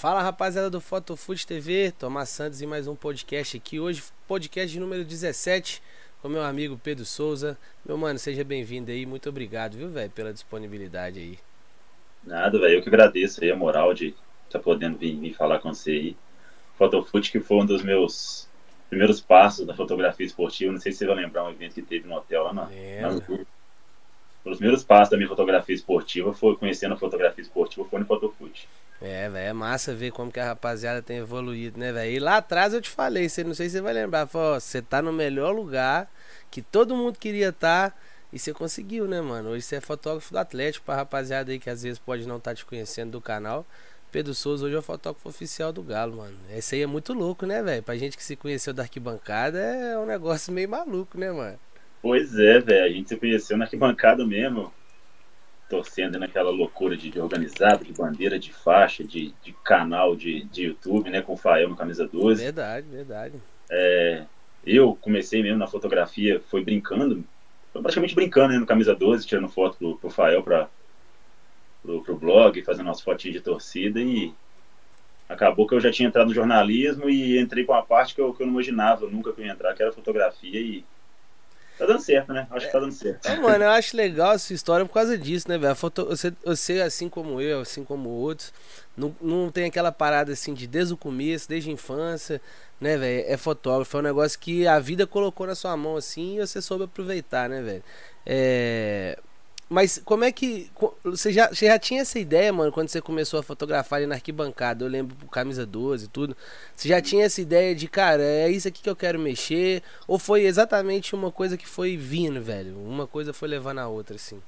Fala rapaziada do Fotofood TV, Tomás Santos e mais um podcast aqui. Hoje, podcast número 17 com meu amigo Pedro Souza. Meu mano, seja bem-vindo aí, muito obrigado, viu, velho, pela disponibilidade aí. Nada, velho, eu que agradeço aí a moral de estar tá podendo vir, vir, falar com você aí. Fotofood que foi um dos meus primeiros passos da fotografia esportiva. Não sei se você vai lembrar um evento que teve no hotel lá na, na Os primeiros passos da minha fotografia esportiva foi conhecendo a fotografia esportiva foi no Fotofood. É, velho, é massa ver como que a rapaziada tem evoluído, né, velho? E lá atrás eu te falei, você não sei se você vai lembrar, falou, você tá no melhor lugar que todo mundo queria estar tá, e você conseguiu, né, mano? Hoje você é fotógrafo do Atlético, pra rapaziada aí que às vezes pode não estar tá te conhecendo do canal. Pedro Souza hoje é o fotógrafo oficial do Galo, mano. Esse aí é muito louco, né, velho? Pra gente que se conheceu da arquibancada é um negócio meio maluco, né, mano? Pois é, velho. A gente se conheceu na arquibancada mesmo torcendo naquela loucura de, de organizado, de bandeira, de faixa, de, de canal de, de YouTube, né? Com o Fael no Camisa 12. Verdade, verdade. É, eu comecei mesmo na fotografia, foi brincando, foi praticamente brincando né, no Camisa 12, tirando foto pro, pro Fael para pro, pro blog, fazendo umas fotinhas de torcida e acabou que eu já tinha entrado no jornalismo e entrei com uma parte que eu, que eu não imaginava nunca que eu ia entrar, que era fotografia e Tá dando certo, né? Acho que tá dando certo. É, mano, eu acho legal essa história por causa disso, né, velho? Foto... Você, você, assim como eu, assim como outros, não, não tem aquela parada assim de desde o começo, desde a infância, né, velho? É fotógrafo, é um negócio que a vida colocou na sua mão assim e você soube aproveitar, né, velho? É. Mas como é que. Você já, você já tinha essa ideia, mano, quando você começou a fotografar ali na arquibancada? Eu lembro Camisa 12 e tudo. Você já tinha essa ideia de, cara, é isso aqui que eu quero mexer? Ou foi exatamente uma coisa que foi vindo, velho? Uma coisa foi levando a outra, assim?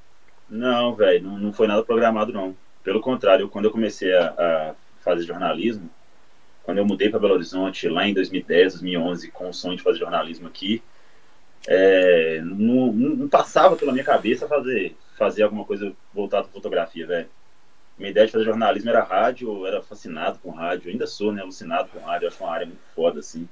Não, velho, não, não foi nada programado, não. Pelo contrário, quando eu comecei a, a fazer jornalismo, quando eu mudei para Belo Horizonte lá em 2010, 2011, com o sonho de fazer jornalismo aqui, é, não, não, passava pela minha cabeça fazer, fazer alguma coisa voltada para fotografia, velho. Minha ideia de fazer jornalismo era rádio, eu era fascinado com rádio, ainda sou, né, alucinado com rádio, acho uma área muito foda, assim.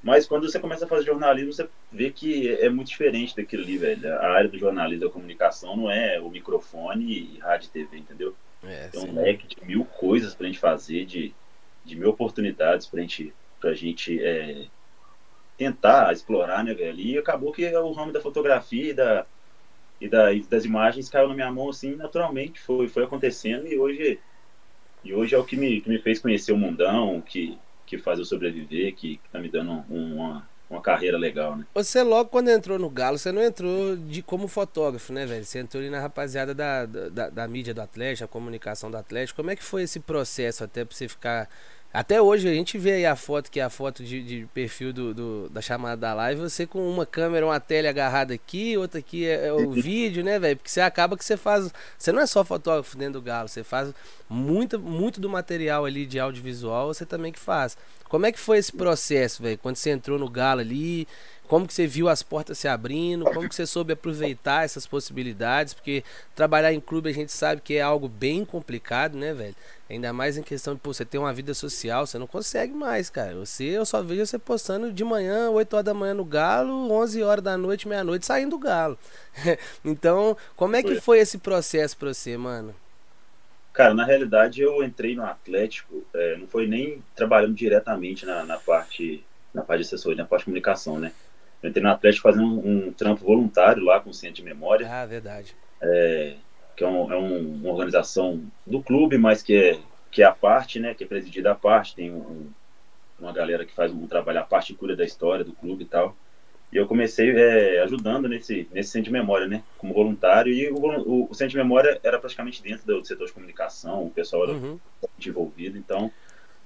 Mas quando você começa a fazer jornalismo, você vê que é muito diferente daquilo ali, velho. A área do jornalismo da comunicação não é o microfone e rádio e TV, entendeu? É, um leque de mil coisas pra gente fazer, de, de mil oportunidades pra gente, pra gente é, tentar explorar, né, velho? E acabou que o ramo da fotografia e, da, e, da, das imagens caiu na minha mão, assim, naturalmente. Foi, foi acontecendo e hoje, e hoje é o que me, que me fez conhecer o mundão, que, que faz eu sobreviver, que, que tá me dando uma, uma carreira legal, né? Você logo quando entrou no Galo, você não entrou de como fotógrafo, né, velho? Você entrou ali na rapaziada da, da, da, da mídia do Atlético, a comunicação do Atlético. Como é que foi esse processo até pra você ficar até hoje a gente vê aí a foto, que é a foto de, de perfil do, do, da chamada da live, você com uma câmera, uma tele agarrada aqui, outra aqui é, é o vídeo, né, velho? Porque você acaba que você faz. Você não é só fotógrafo dentro do galo, você faz muito, muito do material ali de audiovisual, você também que faz. Como é que foi esse processo, velho? Quando você entrou no galo ali, como que você viu as portas se abrindo, como que você soube aproveitar essas possibilidades, porque trabalhar em clube a gente sabe que é algo bem complicado, né, velho? Ainda mais em questão de, pô, você ter uma vida social, você não consegue mais, cara. Você, eu só vejo você postando de manhã, 8 horas da manhã no Galo, 11 horas da noite, meia-noite, saindo do Galo. então, como é que foi esse processo pra você, mano? Cara, na realidade eu entrei no Atlético, é, não foi nem trabalhando diretamente na, na parte na parte de assessoria, na parte de comunicação, né? Eu entrei no Atlético fazendo um, um trampo voluntário lá com o Centro de Memória. Ah, verdade. É, que é, um, é um, uma organização do clube, mas que é, que é a parte, né? Que é presidida a parte, tem um, uma galera que faz um trabalho à parte e cura da história do clube e tal. E eu comecei é, ajudando nesse, nesse centro de memória, né? Como voluntário. E o, o, o, centro de memória era praticamente dentro do setor de comunicação, o pessoal era uhum. envolvido. Então,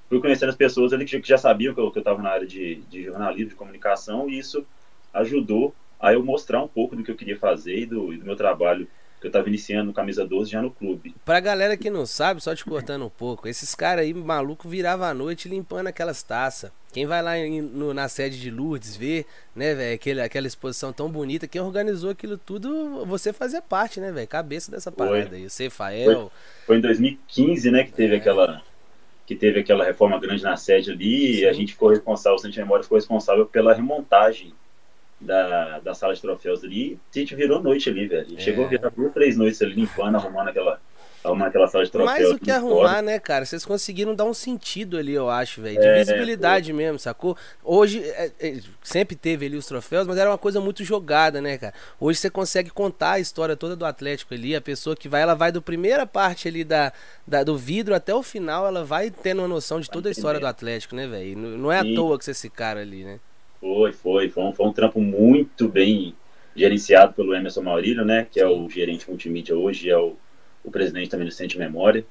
fui conhecendo as pessoas ali que já sabiam que eu estava na área de, de jornalismo, de comunicação, e isso ajudou a eu mostrar um pouco do que eu queria fazer e do, e do meu trabalho que eu estava iniciando no Camisa 12 já no clube. Pra galera que não sabe, só te cortando um pouco, esses caras aí, maluco, virava a noite limpando aquelas taças. Quem vai lá em, no, na sede de Lourdes ver, né, velho, aquele, aquela exposição tão bonita, quem organizou aquilo tudo, você fazia parte, né, velho, cabeça dessa parada foi. aí. Você, Fael. Foi, foi, em 2015, né, que teve é. aquela que teve aquela reforma grande na sede ali, Sim. e a gente ficou responsável, o Centro de Memória ficou responsável pela remontagem da, da sala de troféus ali, a gente virou noite ali, velho. A gente é. chegou a virar duas, três noites ali limpando, arrumando aquela, arrumar aquela sala de troféu. Mais do que arrumar, né, cara? Vocês conseguiram dar um sentido ali, eu acho, velho. De é, visibilidade mesmo, sacou? Hoje, é, é, sempre teve ali os troféus, mas era uma coisa muito jogada, né, cara? Hoje você consegue contar a história toda do Atlético ali. A pessoa que vai, ela vai do primeira parte ali da, da do vidro até o final, ela vai tendo uma noção de toda a história do Atlético, né, velho? Não é à Sim. toa que você esse cara ali, né? Foi, foi. Foi um, foi um trampo muito bem gerenciado pelo Emerson Maurílio, né? Que Sim. é o gerente multimídia hoje, é o o presidente também do Centro Memória,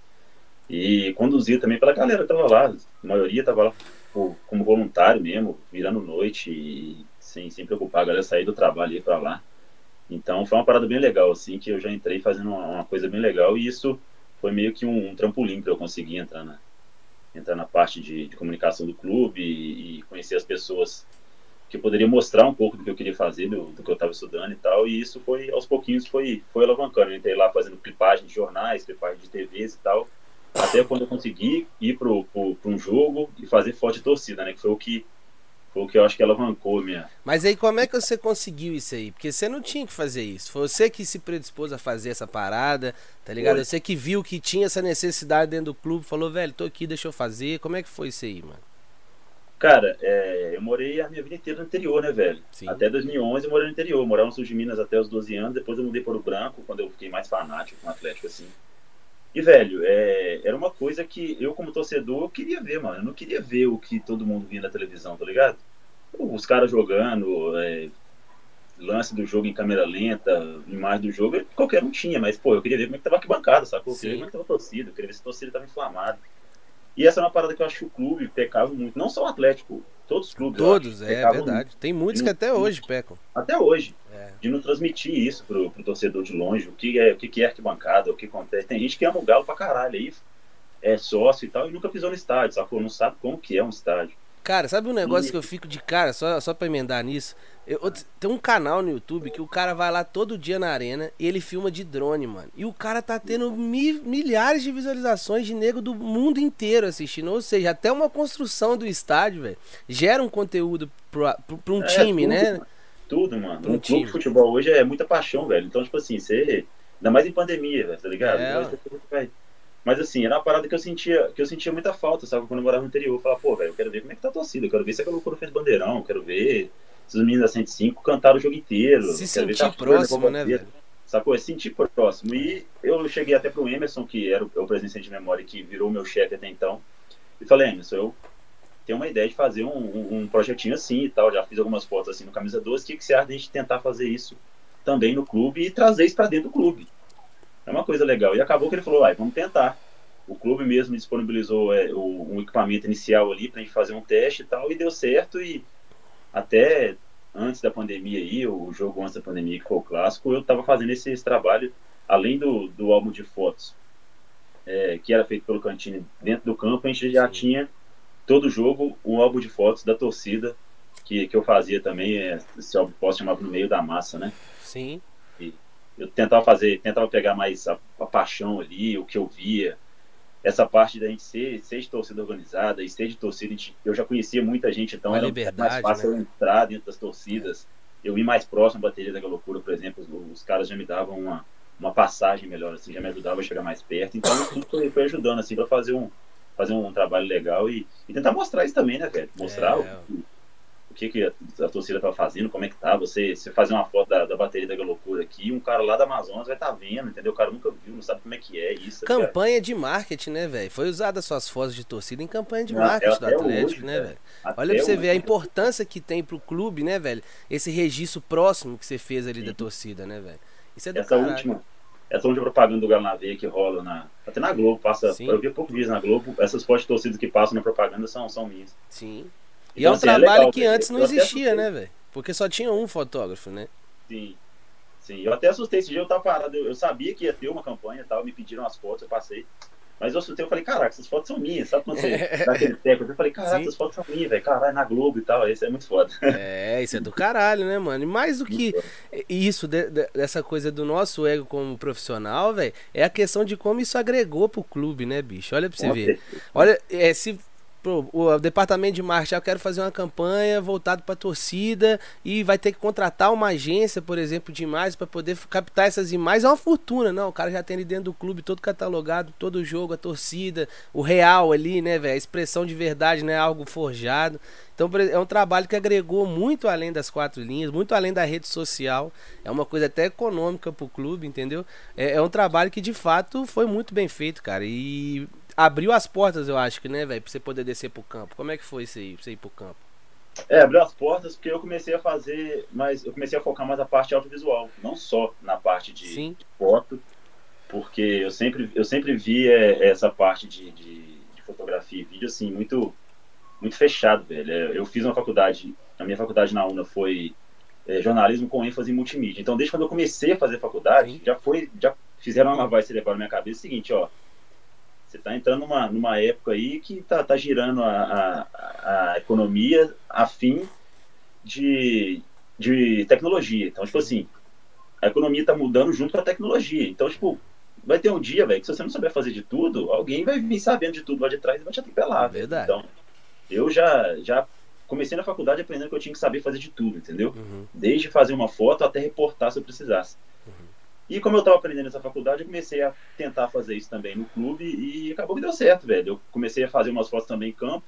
e conduzido também pela galera que estava lá, a maioria estava lá por, como voluntário mesmo, virando noite e sem, sem preocupar, a galera sair do trabalho e ir para lá. Então foi uma parada bem legal, assim, que eu já entrei fazendo uma, uma coisa bem legal e isso foi meio que um, um trampolim para eu conseguir entrar na, entrar na parte de, de comunicação do clube e, e, conhecer as pessoas que eu poderia mostrar um pouco do que eu queria fazer, do, do que eu estava estudando e tal, e isso foi, aos pouquinhos, foi, foi alavancando. Eu entrei lá fazendo clipagem de jornais, clipagem de TVs e tal, até quando eu consegui ir para um jogo e fazer foto de torcida, né, que foi o que foi o que eu acho que alavancou minha. Mas aí como é que você conseguiu isso aí? Porque você não tinha que fazer isso. Foi você que se predispôs a fazer essa parada, tá ligado? Foi. Você que viu que tinha essa necessidade dentro do clube, falou, velho, tô aqui, deixa eu fazer. Como é que foi isso aí, mano? Cara, é, eu morei a minha vida inteira no interior, né, velho? Sim. Até 2011 eu morei no interior. Eu morava no sul de Minas até os 12 anos. Depois eu mudei para o Branco, quando eu fiquei mais fanático com o Atlético, assim. E, velho, é, era uma coisa que eu, como torcedor, eu queria ver, mano. Eu não queria ver o que todo mundo via na televisão, tá ligado? Os caras jogando, é, lance do jogo em câmera lenta, imagem do jogo, qualquer um tinha. Mas, pô, eu queria ver como é que tava arquibancada, sacou? Eu queria ver como é que tava a torcida. Eu queria ver se a torcida tava inflamada. E essa é uma parada que eu acho que o clube pecava muito. Não só o Atlético, todos os clubes. Todos, é verdade. Muito. Tem muitos que até hoje pecam. Até hoje. É. De não transmitir isso pro, pro torcedor de longe, o que é, o que é arquibancada, o que acontece. Tem gente que ama o galo pra caralho aí, é sócio e tal, e nunca pisou no estádio, sacou? Não sabe como que é um estádio. Cara, sabe um negócio e... que eu fico de cara, só, só pra emendar nisso? Eu, tem um canal no YouTube que o cara vai lá todo dia na arena e ele filma de drone, mano. E o cara tá tendo mi, milhares de visualizações de nego do mundo inteiro assistindo. Ou seja, até uma construção do estádio, velho, gera um conteúdo pra, pra, pra um é, time, tudo, né? Tudo, mano. Pra um, um clube de futebol hoje é muita paixão, velho. Então, tipo assim, você. Ainda mais em pandemia, velho, tá ligado? É, mas assim, era uma parada que eu sentia, que eu sentia muita falta, sabe? Quando eu morava no interior, eu falava, pô, velho, eu quero ver como é que tá a torcida, eu quero ver se a loucura fez bandeirão, eu quero ver esses meninos da 105 cantaram o jogo inteiro. Se sentir próximo, né, velho? Sacou? Se sentir próximo. E eu cheguei até pro Emerson, que era o, o presidente de memória, que virou meu chefe até então, e falei, Emerson, eu tenho uma ideia de fazer um, um, um, projetinho assim e tal, já fiz algumas fotos assim no Camisa 12, o que, que você acha de a gente tentar fazer isso também no clube e trazer isso para dentro do clube? É uma coisa legal. E acabou que ele falou, vai, vamos tentar. O clube mesmo disponibilizou é, o, um equipamento inicial ali para a gente fazer um teste e tal, e deu certo. E até antes da pandemia aí, o jogo antes da pandemia, que foi o clássico, eu estava fazendo esse, esse, trabalho, além do, do álbum de fotos é, que era feito pelo Cantini dentro do campo, a gente já Sim. tinha todo jogo um álbum de fotos da torcida que, que eu fazia também, é, esse álbum de fotos chamava No Meio da Massa, né? Sim. E eu tentava fazer, tentava pegar mais a, a paixão ali, o que eu via, essa parte da gente ser, ser de torcida organizada e ser de torcida, eu já conhecia muita gente, então era mais fácil né? eu entrar dentro das torcidas, é. eu ir mais próximo à bateria da loucura, por exemplo, os, os, caras já me davam uma, uma passagem melhor, assim, já me ajudava a chegar mais perto, então tudo foi, foi ajudando, assim, para fazer um, fazer um trabalho legal e, e, tentar mostrar isso também, né, velho? Mostrar é, o, que, que a, a torcida tá fazendo, como é que tá. Você, você fazer uma foto da, da bateria da loucura aqui, um cara lá da Amazonas vai estar tá vendo, entendeu? O cara nunca viu, não sabe como é que é isso. Campanha cara. de marketing, né, velho? Foi usada suas fotos de torcida em campanha de não, marketing do Atlético, hoje, né, velho? Olha pra você ver a importância que tem pro clube, né, velho? Esse registro próximo que você fez ali Sim. da torcida, né, velho? Isso é do Essa caralho. última essa última propaganda do Galo na Veia que rola na. Até na Globo, passa. Sim. Eu vi poucos dias na Globo. Essas fotos de torcida que passam na propaganda são, são minhas. Sim. E então, é um assim, é trabalho é legal, que antes não existia, né, velho? Porque só tinha um fotógrafo, né? Sim. Sim, eu até assustei esse dia, eu tava parado, eu, eu sabia que ia ter uma campanha e tal, me pediram as fotos, eu passei. Mas eu assustei, eu falei, caraca, essas fotos são minhas, sabe quando você dá aquele técnico? Eu falei, caraca, Sim. essas fotos são minhas, velho, caralho, na Globo e tal, isso é muito foda. É, isso é do caralho, né, mano? E mais do que isso, de, de, dessa coisa do nosso ego como profissional, velho, é a questão de como isso agregou pro clube, né, bicho? Olha pra você ver. Olha, é, se Pro, o departamento de marketing, eu quero fazer uma campanha voltada para torcida e vai ter que contratar uma agência, por exemplo, de imagens para poder captar essas imagens. É uma fortuna, não. O cara já tem ali dentro do clube todo catalogado, todo o jogo, a torcida, o real ali, né, velho? A expressão de verdade, não é algo forjado. Então é um trabalho que agregou muito além das quatro linhas, muito além da rede social. É uma coisa até econômica pro clube, entendeu? É, é um trabalho que de fato foi muito bem feito, cara. E abriu as portas, eu acho que, né, velho, pra você poder descer pro campo. Como é que foi isso aí, pra você ir pro campo? É, abriu as portas porque eu comecei a fazer, mas eu comecei a focar mais na parte audiovisual, não só na parte de, de foto, porque eu sempre, eu sempre vi é, essa parte de, de, de, fotografia e vídeo assim muito, muito fechado, velho. É, eu fiz uma faculdade, a minha faculdade na UNA foi é, jornalismo com ênfase em multimídia. Então, desde quando eu comecei a fazer faculdade, Sim. já foi, já fizeram uma lavagem cerebral na minha cabeça. É o seguinte, ó, você está entrando numa, numa época aí que está tá girando a, a, a, economia a fim de, de tecnologia. Então, tipo assim, a economia está mudando junto com a tecnologia. Então, tipo, vai ter um dia, velho, que se você não souber fazer de tudo, alguém vai vir sabendo de tudo lá de trás e vai te atropelar. Verdade. Então, eu já, já comecei na faculdade aprendendo que eu tinha que saber fazer de tudo, entendeu? Uhum. Desde fazer uma foto até reportar se eu precisasse. E como eu estava aprendendo nessa faculdade, eu comecei a tentar fazer isso também no clube e acabou que deu certo, velho. Eu comecei a fazer umas fotos também em campo,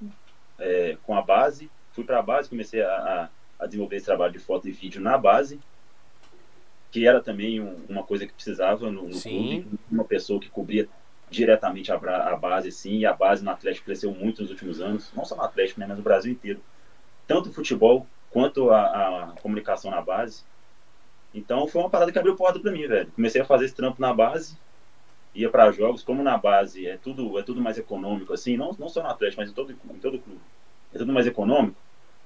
é, com a base. Fui para a base, comecei a, a, desenvolver esse trabalho de foto e vídeo na base, que era também um, uma coisa que precisava no, no clube. Uma pessoa que cobria diretamente a, a, base, sim, e a base no Atlético cresceu muito nos últimos anos, não só no Atlético, né, mas no Brasil inteiro. Tanto o futebol quanto a, a comunicação na base. Então foi uma parada que abriu porta para mim, velho. Comecei a fazer esse trampo na base, ia para jogos, como na base é tudo é tudo mais econômico assim, não, não só no Atlético, mas em todo em todo clube. É tudo mais econômico.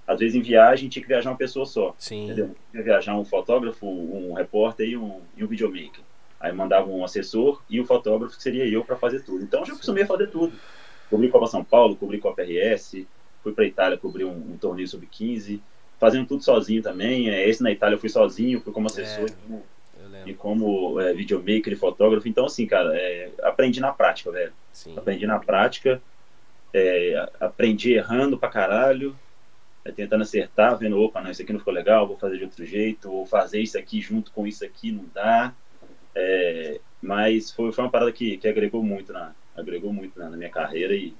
Às vezes em viagem tinha que viajar uma pessoa só. Sim. Entendeu? Tinha que viajar um fotógrafo, um repórter e um, e um videomaker. Aí mandava um assessor e o fotógrafo que seria eu para fazer tudo. Então eu já acostumei a fazer tudo. Cobri Copa São Paulo, cobri Copa RS, fui para Itália cobrir um, um torneio sub-15 fazendo tudo sozinho também. É, esse na Itália eu fui sozinho, fui como assessor é, e como é, videomaker e fotógrafo. Então, assim, cara, é, aprendi na prática, velho. Sim. Aprendi na prática, é, aprendi errando pra caralho, é, tentando acertar, vendo, opa, não, isso aqui não ficou legal, vou fazer de outro jeito, ou fazer isso aqui junto com isso aqui não dá. É, mas foi, foi uma parada que, que agregou muito na, agregou muito na, na minha carreira e,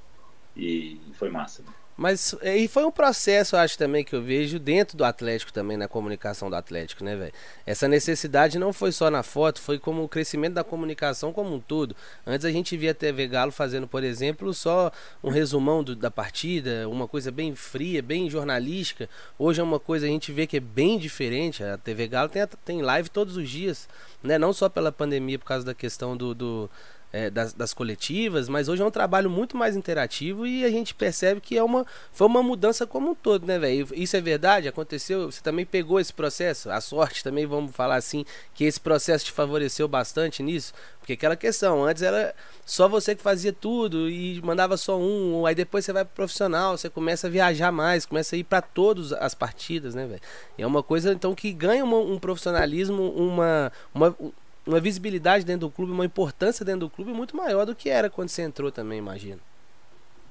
e foi massa. Mas e foi um processo, acho também, que eu vejo dentro do Atlético também, na comunicação do Atlético, né, velho? Essa necessidade não foi só na foto, foi como o crescimento da comunicação como um todo. Antes a gente via a TV Galo fazendo, por exemplo, só um resumão do, da partida, uma coisa bem fria, bem jornalística. Hoje é uma coisa a gente vê que é bem diferente. A TV Galo tem, tem live todos os dias, né? Não só pela pandemia, por causa da questão do, do é, das, das, coletivas, mas hoje é um trabalho muito mais interativo e a gente percebe que é uma, foi uma mudança como um todo, né, velho? Isso é verdade? Aconteceu? Você também pegou esse processo? A sorte também, vamos falar assim, que esse processo te favoreceu bastante nisso? Porque aquela questão, antes era só você que fazia tudo e mandava só um, aí depois você vai pro profissional, você começa a viajar mais, começa a ir para todas as partidas, né, velho? É uma coisa então que ganha uma, um profissionalismo, uma, uma uma visibilidade dentro do clube, uma importância dentro do clube muito maior do que era quando você entrou também, imagino.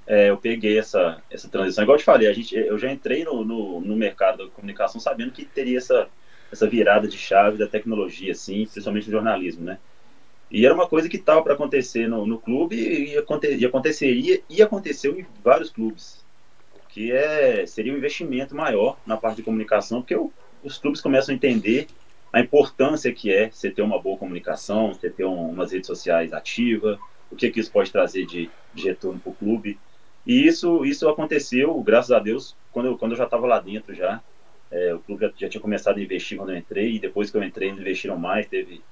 É, eu peguei essa, essa transição. Igual eu te falei, a gente, eu já entrei no, no, no mercado da comunicação sabendo que teria essa, essa virada de chave da tecnologia, assim, principalmente no jornalismo, né? E era uma coisa que estava para acontecer no, no clube e, aconte, e aconteceria e aconteceu em vários clubes, que é seria um investimento maior na parte de comunicação, porque o, os clubes começam a entender a importância que é você ter uma boa comunicação, você ter um, umas redes sociais ativas, o que, que isso pode trazer de, de retorno para o clube. E isso, isso aconteceu, graças a Deus, quando eu, quando eu já estava lá dentro já. É, o clube já, já, tinha começado a investir quando eu entrei, e depois que eu entrei, eles investiram mais, teve,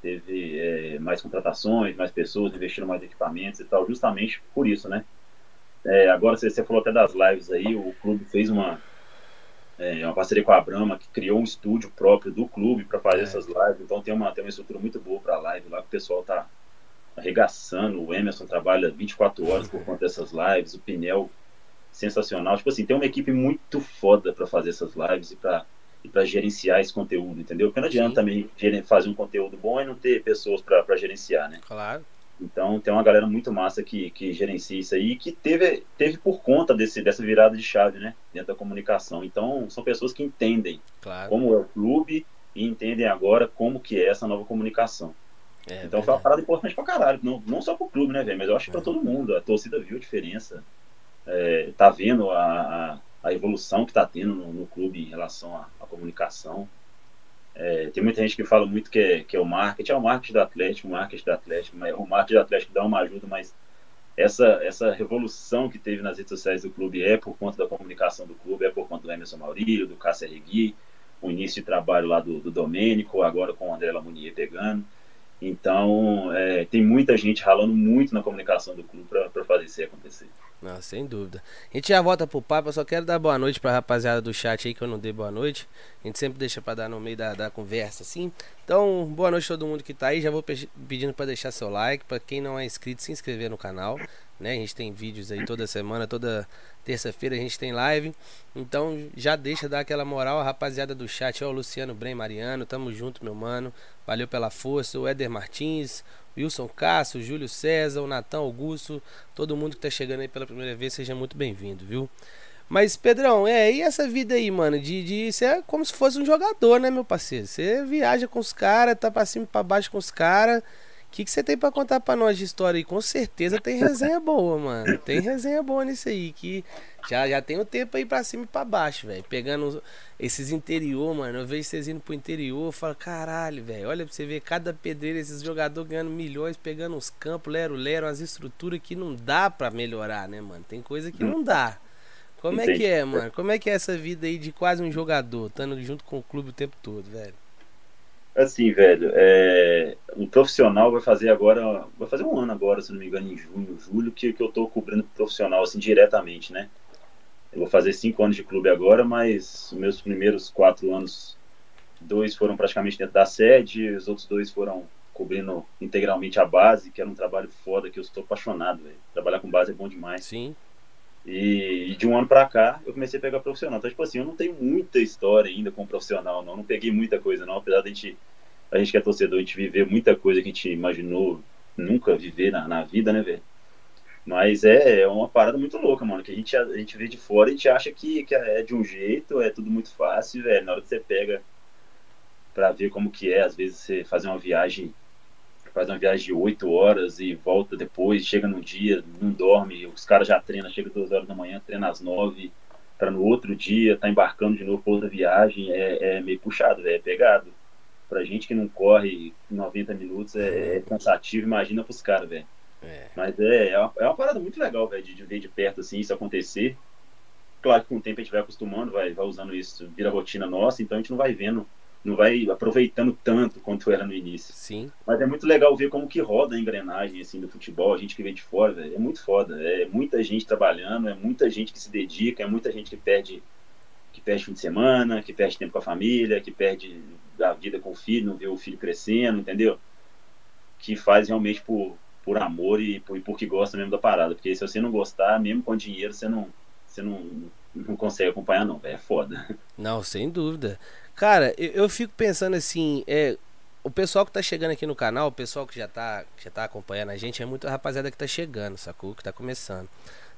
teve é, mais contratações, mais pessoas, investiram mais equipamentos e tal, justamente por isso, né? É, agora, você, você falou até das lives aí, o clube fez uma, é uma parceria com a Brahma, que criou um estúdio próprio do clube para fazer é. essas lives. Então tem uma, tem uma estrutura muito boa para live lá, que o pessoal tá arregaçando. O Emerson trabalha 24 horas por conta dessas lives, o Pinel sensacional. Tipo assim, tem uma equipe muito foda para fazer essas lives e para e para gerenciar esse conteúdo, entendeu? Porque não adianta Sim. também fazer um conteúdo bom e não ter pessoas para gerenciar, né? Claro. Então tem uma galera muito massa que, que gerencia isso aí, que teve, teve por conta desse, dessa virada de chave, né? Dentro da comunicação. Então são pessoas que entendem Claro. como é o clube e entendem agora como que é essa nova comunicação. É, então foi uma parada importante pra caralho. Não, não só pro clube, né, velho? Mas eu acho que pra É. todo mundo. A torcida viu a diferença. É, tá vendo a, a, a evolução que tá tendo no, no clube em relação à comunicação. É, tem muita gente que fala muito que é, que é o marketing, é o marketing do Atlético, o marketing do Atlético, mas o marketing do Atlético dá uma ajuda, mas essa, essa revolução que teve nas redes sociais do clube é por conta da comunicação do clube, é por conta do Emerson Maurílio, do Cássio Regui, o início de trabalho lá do, do Domênico, agora com o André Lamounier pegando. Então, é, tem muita gente ralando muito na comunicação do clube para fazer isso acontecer. Não, sem dúvida. A gente já volta pro papo, eu só quero dar boa noite pra rapaziada do chat aí que eu não dei boa noite. A gente sempre deixa pra dar no meio da, da conversa, assim. Então, boa noite a todo mundo que tá aí. Já vou pe- pedindo pra deixar seu like. Pra quem não é inscrito, se inscrever no canal. Né? A gente tem vídeos aí toda semana, toda terça-feira a gente tem live. Então, já deixa dar aquela moral. A rapaziada do chat, ó, o Luciano Brem Mariano, tamo junto, meu mano. Valeu pela força. O Éder Martins, Wilson Cássio, Júlio César, o Natan Augusto, todo mundo que tá chegando aí pela primeira vez, seja muito bem-vindo, viu? Mas, Pedrão, é, e essa vida aí, mano, de, de você é como se fosse um jogador, né, meu parceiro? Você viaja com os caras, tá pra cima e pra baixo com os caras. O que, que você tem pra contar pra nós de história aí? Com certeza tem resenha boa, mano. Tem resenha boa nisso aí, que já, já tem o tempo aí pra cima e pra baixo, velho. Pegando esses interior, mano. Eu vejo vocês indo pro interior, eu falo, caralho, velho. Olha pra você ver cada pedreiro, esses jogadores ganhando milhões, pegando uns campos, lero-lero, umas estruturas que não dá pra melhorar, né, mano? Tem coisa que não dá. Como é que é, mano? Como é que é essa vida aí de quase um jogador, estando junto com o clube o tempo todo, velho? Assim, velho, é, um profissional vai fazer agora, vai fazer um ano agora, se não me engano, em junho, julho, que, que eu tô cobrindo profissional, assim, diretamente, né? Eu vou fazer cinco anos de clube agora, mas os meus primeiros quatro anos, dois foram praticamente dentro da sede, os outros dois foram cobrindo integralmente a base, que era um trabalho foda, que eu estou apaixonado, velho. Trabalhar com base é bom demais. Sim. E, e de um ano pra cá, eu comecei a pegar profissional. Então, tipo assim, eu não tenho muita história ainda com profissional, não. Não peguei muita coisa, não. Apesar da gente, a gente que é torcedor, a gente viver muita coisa que a gente imaginou nunca viver na, na vida, né, velho? Mas é, é uma parada muito louca, mano. Que a gente, a gente vê de fora e a gente acha que, que é de um jeito, é tudo muito fácil, velho. Na hora que você pega pra ver como que é, às vezes você fazer uma viagem faz uma viagem de 8 horas e volta depois, chega num dia, não dorme, os caras já treinam, chega 2 horas da manhã, treina às 9, para no outro dia tá embarcando de novo para outra viagem, é, é meio puxado, véio, é pegado. Pra gente que não corre 90 minutos é, é cansativo, imagina pros caras, velho. É. Mas é, é, uma, é uma parada muito legal, velho, de, de ver de perto assim isso acontecer. Claro que com o tempo a gente vai acostumando, vai, vai usando isso, vira rotina nossa, então a gente não vai vendo, não vai aproveitando tanto quanto era no início. Sim. Mas é muito legal ver como que roda a engrenagem assim do futebol, a gente que vem de fora, velho, é muito foda. É muita gente trabalhando, é muita gente que se dedica, é muita gente que perde que perde fim de semana, que perde tempo com a família, que perde a vida com o filho, não vê o filho crescendo, entendeu? Que faz realmente por, por amor e, por, e porque gosta mesmo da parada. Porque se você não gostar, mesmo com dinheiro, você não, você não, não consegue acompanhar, não, velho. É foda. Não, sem dúvida. Cara, eu, eu fico pensando assim, é, o pessoal que tá chegando aqui no canal, o pessoal que já tá, que já tá acompanhando a gente, é muita rapaziada que tá chegando, sacou? Que tá começando.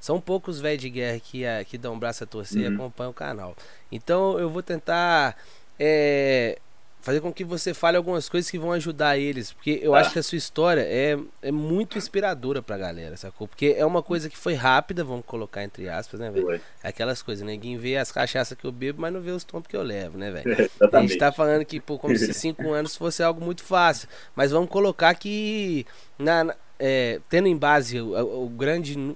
São poucos velhos de guerra que, a, que dão um braço a torcer e Uhum. acompanham o canal. Então eu vou tentar é, fazer com que você fale algumas coisas que vão ajudar eles. Porque eu Tá. acho que a sua história é, é muito inspiradora pra galera, sacou? Porque é uma coisa que foi rápida, vamos colocar entre aspas, né, velho? Aquelas coisas, ninguém vê as cachaças que eu bebo, mas não vê os tombos que eu levo, né, velho? A gente tá falando que, pô, como se cinco anos fosse algo muito fácil. Mas vamos colocar que, na, na- é, tendo em base o- o grande.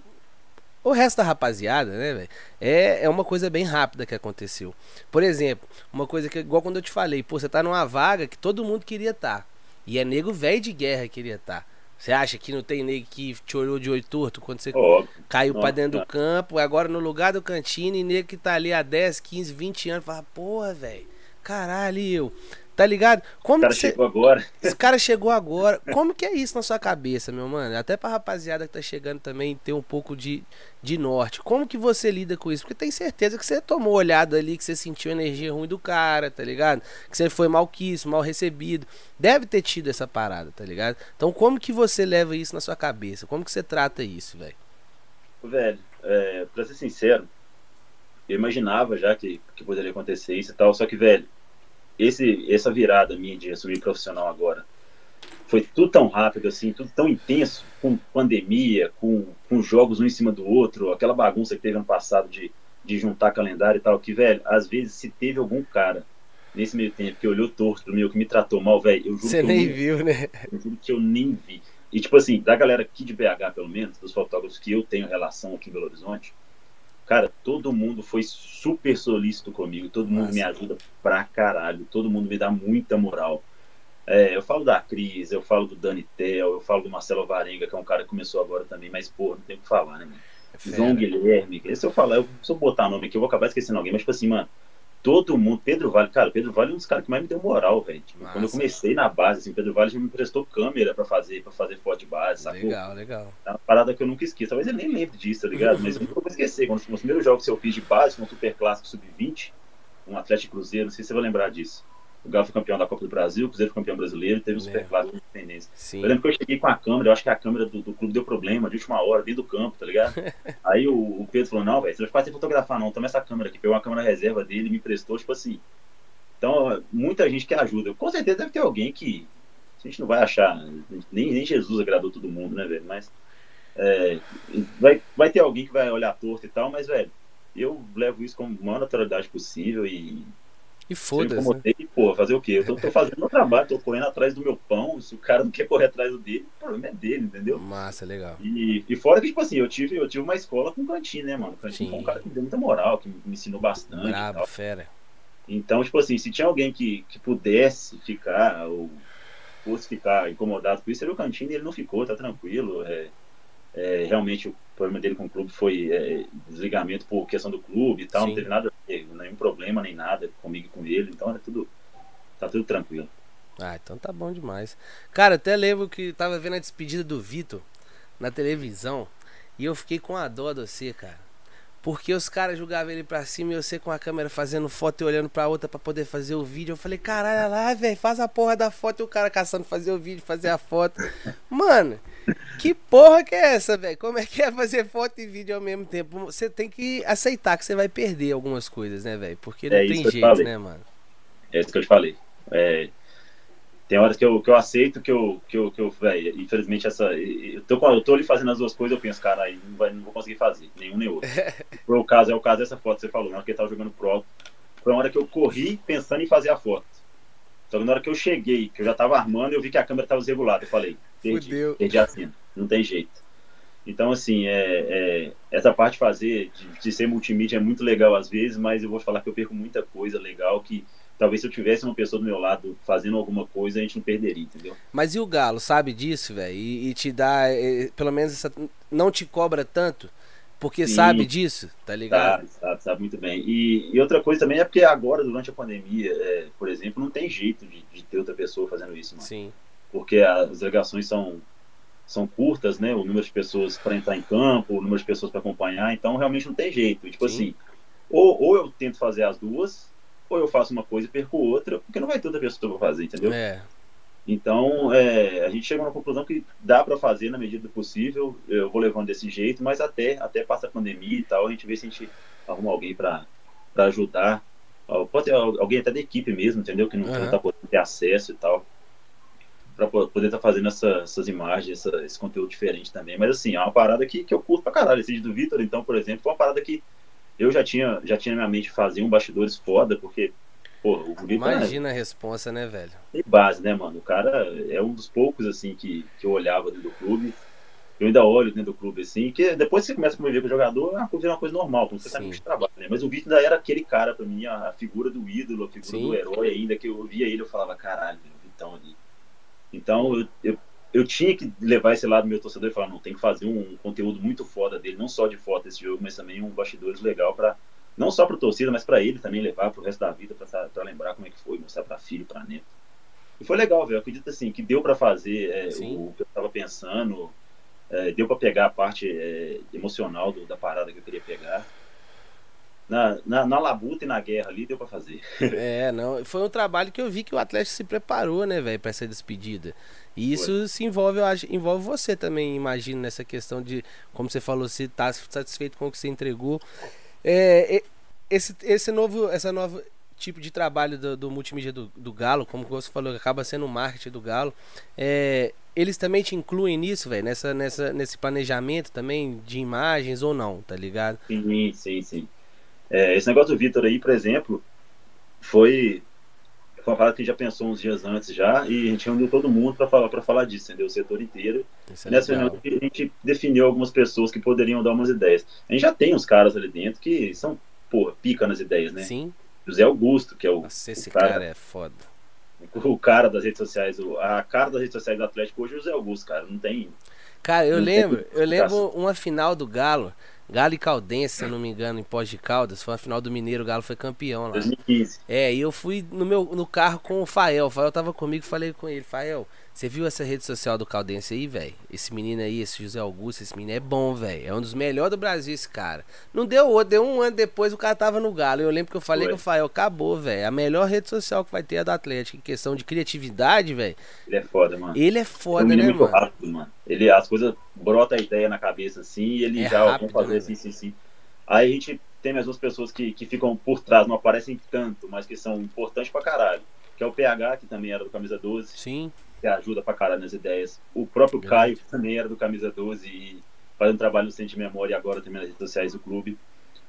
O resto da rapaziada, né, velho? É, é uma coisa bem rápida que aconteceu. Por exemplo, uma coisa que, igual quando eu te falei, pô, você tá numa vaga que todo mundo queria estar. E é nego velho de guerra que queria estar. Você acha que não tem nego que te olhou de olho torto quando você Óbvio. caiu pra Nossa, dentro do cara. campo, agora no lugar do cantinho, e nego que tá ali há 10, 15, 20 anos, fala, porra, velho, caralho, eu. Tá ligado? Como o cara cê... chegou agora. Esse cara chegou agora. Como que é isso na sua cabeça, meu mano? Até pra rapaziada que tá chegando também ter um pouco de, de norte. Como que você lida com isso? Porque tem certeza que você tomou olhada ali, que você sentiu a energia ruim do cara, tá ligado? Que você foi mal quisto, mal recebido. Deve ter tido essa parada, tá ligado? Então como que você leva isso na sua cabeça? Como que você trata isso, velho? Velho, é, pra ser sincero, eu imaginava já que, que poderia acontecer isso e tal, só que, velho, esse, essa virada minha de assumir profissional agora foi tudo tão rápido assim, tudo tão intenso, com pandemia, com, com jogos um em cima do outro, aquela bagunça que teve ano passado de, de juntar calendário e tal, que, velho, às vezes se teve algum cara nesse meio tempo que olhou torto pro meu, que me tratou mal, velho, eu juro Você nem eu, viu, né? eu juro que eu nem vi. E, tipo assim, da galera aqui de BH, pelo menos, dos fotógrafos que eu tenho relação aqui em Belo Horizonte, cara, todo mundo foi super solícito comigo, todo mundo Nossa. me ajuda pra caralho, todo mundo me dá muita moral. É, eu falo da Cris, eu falo do Dani Tel, eu falo do Marcelo Varenga, que é um cara que começou agora também, mas, pô, não tem o que falar, né, mano? É João Guilherme, se eu falar, eu, se eu botar nome aqui, eu vou acabar esquecendo alguém, mas, tipo assim, mano, todo mundo, Pedro Vale, cara, Pedro Vale é um dos caras que mais me deu moral, velho. Tipo, quando eu comecei na base, assim, Pedro Vale já me emprestou câmera pra fazer, pra fazer foto de base, sacou? Legal, legal. É uma parada que eu nunca esqueço. Talvez ele nem lembre disso, tá ligado? Mas eu nunca vou esquecer. Quando os primeiros jogos que eu fiz de base, com um Super Clássico Sub-20, um Atlético Cruzeiro, não sei se você vai lembrar disso. O Galo foi campeão da Copa do Brasil, o Cruzeiro foi campeão brasileiro, teve um Super Lembro. Clássico de Independência. Sim. Eu lembro que eu cheguei com a câmera, eu acho que a câmera do, do clube deu problema de última hora, dentro do campo, tá ligado? Aí o, o Pedro falou, não, velho, você não vai ficar sem fotografar não, toma essa câmera aqui, pegou uma câmera reserva dele me emprestou, tipo assim. Então, muita gente que ajuda. Com certeza deve ter alguém que a gente não vai achar, nem, nem Jesus agradou todo mundo, né, velho? Mas é, vai, vai ter alguém que vai olhar torto e tal, mas, velho, eu levo isso com a maior naturalidade possível e E se eu foda-se. né? incomodei, pô, fazer o quê? Eu tô, tô fazendo meu trabalho, tô correndo atrás do meu pão, se o cara não quer correr atrás do dele, o problema é dele, entendeu? Massa, legal. E, e fora que, tipo assim, eu tive, eu tive uma escola com o Cantinho, né, mano? O Cantinho foi um cara que me deu muita moral, que me ensinou bastante Brabo, fera. Então, tipo assim, se tinha alguém que, que pudesse ficar ou fosse ficar incomodado com isso, era o Cantinho e ele não ficou, tá tranquilo. É, é, realmente o problema dele com o clube foi é, desligamento por questão do clube e tal, Sim. não teve nada, nenhum problema nem nada comigo e com ele, então era tudo, tá tudo tranquilo. Ah, então tá bom demais. Cara, até lembro que tava vendo a despedida do Vitor na televisão e eu fiquei com a dó de você, cara. Porque os caras jogavam ele pra cima e você com a câmera fazendo foto e olhando pra outra pra poder fazer o vídeo. Eu falei, caralho, lá, velho, faz a porra da foto e o cara caçando fazer o vídeo, fazer a foto. Mano, que porra que é essa, velho? Como é que é fazer foto e vídeo ao mesmo tempo? Você tem que aceitar que você vai perder algumas coisas, né, velho? Porque não É tem jeito, né, mano? É isso que eu te falei. É, tem horas que eu, que eu aceito que eu, que eu, que eu velho, infelizmente essa. Eu tô, eu tô ali fazendo as duas coisas, eu penso, cara, aí não, vai, não vou conseguir fazer, nenhum nem outro. Foi o caso, é o caso dessa foto que você falou, na hora que ele tava jogando pro. Foi uma hora que eu corri pensando em fazer a foto. Que na hora que eu cheguei, que eu já tava armando, eu vi que a câmera tava desregulada. Eu falei, perdi, Fudeu. perdi a cena, não tem jeito. Então, assim, é, é, essa parte de fazer, de, de ser multimídia é muito legal às vezes, mas eu vou falar que eu perco muita coisa legal que talvez se eu tivesse uma pessoa do meu lado fazendo alguma coisa, a gente não perderia, entendeu? Mas e o Galo, sabe disso, velho? E, e te dá, eh, pelo menos, essa, não te cobra tanto, porque Sim. sabe disso, tá ligado? Sabe, sabe, sabe muito bem. E, e outra coisa também é porque agora, durante a pandemia, é, por exemplo, não tem jeito de, de ter outra pessoa fazendo isso, mano. Sim, Porque as delegações são, são curtas, né? O número de pessoas para entrar em campo, o número de pessoas para acompanhar, então realmente não tem jeito. E, tipo Sim. assim, ou, ou eu tento fazer as duas, ou eu faço uma coisa e perco outra, porque não vai ter outra pessoa para fazer, entendeu? é. Então, é, a gente chegou na conclusão que dá para fazer na medida do possível. Eu vou levando desse jeito, mas até até passa a pandemia e tal, a gente vê se a gente arruma alguém para ajudar. Pode ter al- alguém até da equipe mesmo, entendeu? Que não, que não tá podendo ter acesso e tal. Para poder estar fazendo essa- essas imagens, essa- esse conteúdo diferente também. Mas assim, é uma parada que, que eu curto pra caralho. Esse vídeo do Vitor, então, por exemplo, foi uma parada que eu já tinha, já tinha na minha mente fazer um bastidores foda, porque, pô, o Vitor é- Imagina a responsa, né, velho? tem base, né, mano? O cara é um dos poucos, assim, que, que eu olhava dentro do clube. Eu ainda olho dentro do clube, assim, que depois que você começa a conviver com o jogador, é uma coisa, é uma coisa normal, como você tá Sim. no trabalho, né? Mas o Vitor ainda era aquele cara, pra mim, a, a figura do ídolo, a figura Sim. do herói ainda, que eu via ele, eu falava, caralho, o Vitão ali. Então, eu, eu, eu tinha que levar esse lado do meu torcedor e falar, não, tem que fazer um conteúdo muito foda dele, não só de foto desse jogo, mas também um bastidores legal pra, não só para torcida, mas para ele também levar para o resto da vida, para lembrar como é que foi, mostrar para filho, para neto. E foi legal, velho. Acredito assim que deu para fazer é, o que eu estava pensando, é, deu para pegar a parte é, emocional do, da parada que eu queria pegar. Na, na, na, labuta e na guerra ali deu para fazer. É, não. Foi um trabalho que eu vi que o Atlético se preparou, né, velho, para essa despedida. E isso foi. se envolve, eu acho, envolve você também, imagino, nessa questão de, como você falou, se tá satisfeito com o que você entregou. É, esse, esse novo, essa nova tipo de trabalho do, do multimídia do, do, Galo, como você falou, acaba sendo o marketing do Galo, é, eles também te incluem nisso, velho, nessa, nessa, nesse planejamento também de imagens ou não, tá ligado? Sim, sim, sim. É, esse negócio do Vitor aí, por exemplo, foi, foi uma parada que a gente já pensou uns dias antes já, e a gente reuniu todo mundo para falar, pra falar disso, entendeu? O setor inteiro. É Nessa reunião a gente definiu algumas pessoas que poderiam dar umas ideias. A gente já tem uns caras ali dentro que são, porra, pica nas ideias, né? Sim. José Augusto, que é o. Nossa, esse o cara, cara, é foda. O cara das redes sociais, a cara das redes sociais do Atlético hoje é o José Augusto, cara. Não tem. Cara, eu lembro, eu lembro uma final do Galo, Galo e Caldense, se eu não me engano, em Pós de Caldas, foi uma final do Mineiro, o Galo foi campeão lá. 2015. É, e eu fui no meu no carro com o Fael, o Fael tava comigo, falei com ele, Fael, você viu essa rede social do Caldense aí, velho? Esse menino aí, esse José Augusto, esse menino é bom, velho. É um dos melhores do Brasil, esse cara. Não deu outro, deu um ano depois o cara tava no Galo. Eu lembro que eu falei Foi. com o Fael, acabou, velho. A melhor rede social que vai ter é a do Atlético. Em questão de criatividade, velho. Ele é foda, mano. Ele é foda, é um né, mano? Rápido, mano? Ele, as coisas brota a ideia na cabeça assim e ele é já rápido, vamos fazer né, assim, sim, sim. Aí a gente tem mais duas pessoas que, que ficam por trás, não aparecem tanto, mas que são importantes pra caralho. Que é o PH, que também era do Camisa 12. Sim que ajuda pra caralho nas ideias. O próprio Caio, que também era do Camisa 12 e faz um trabalho no Centro de Memória e agora também nas redes sociais do clube.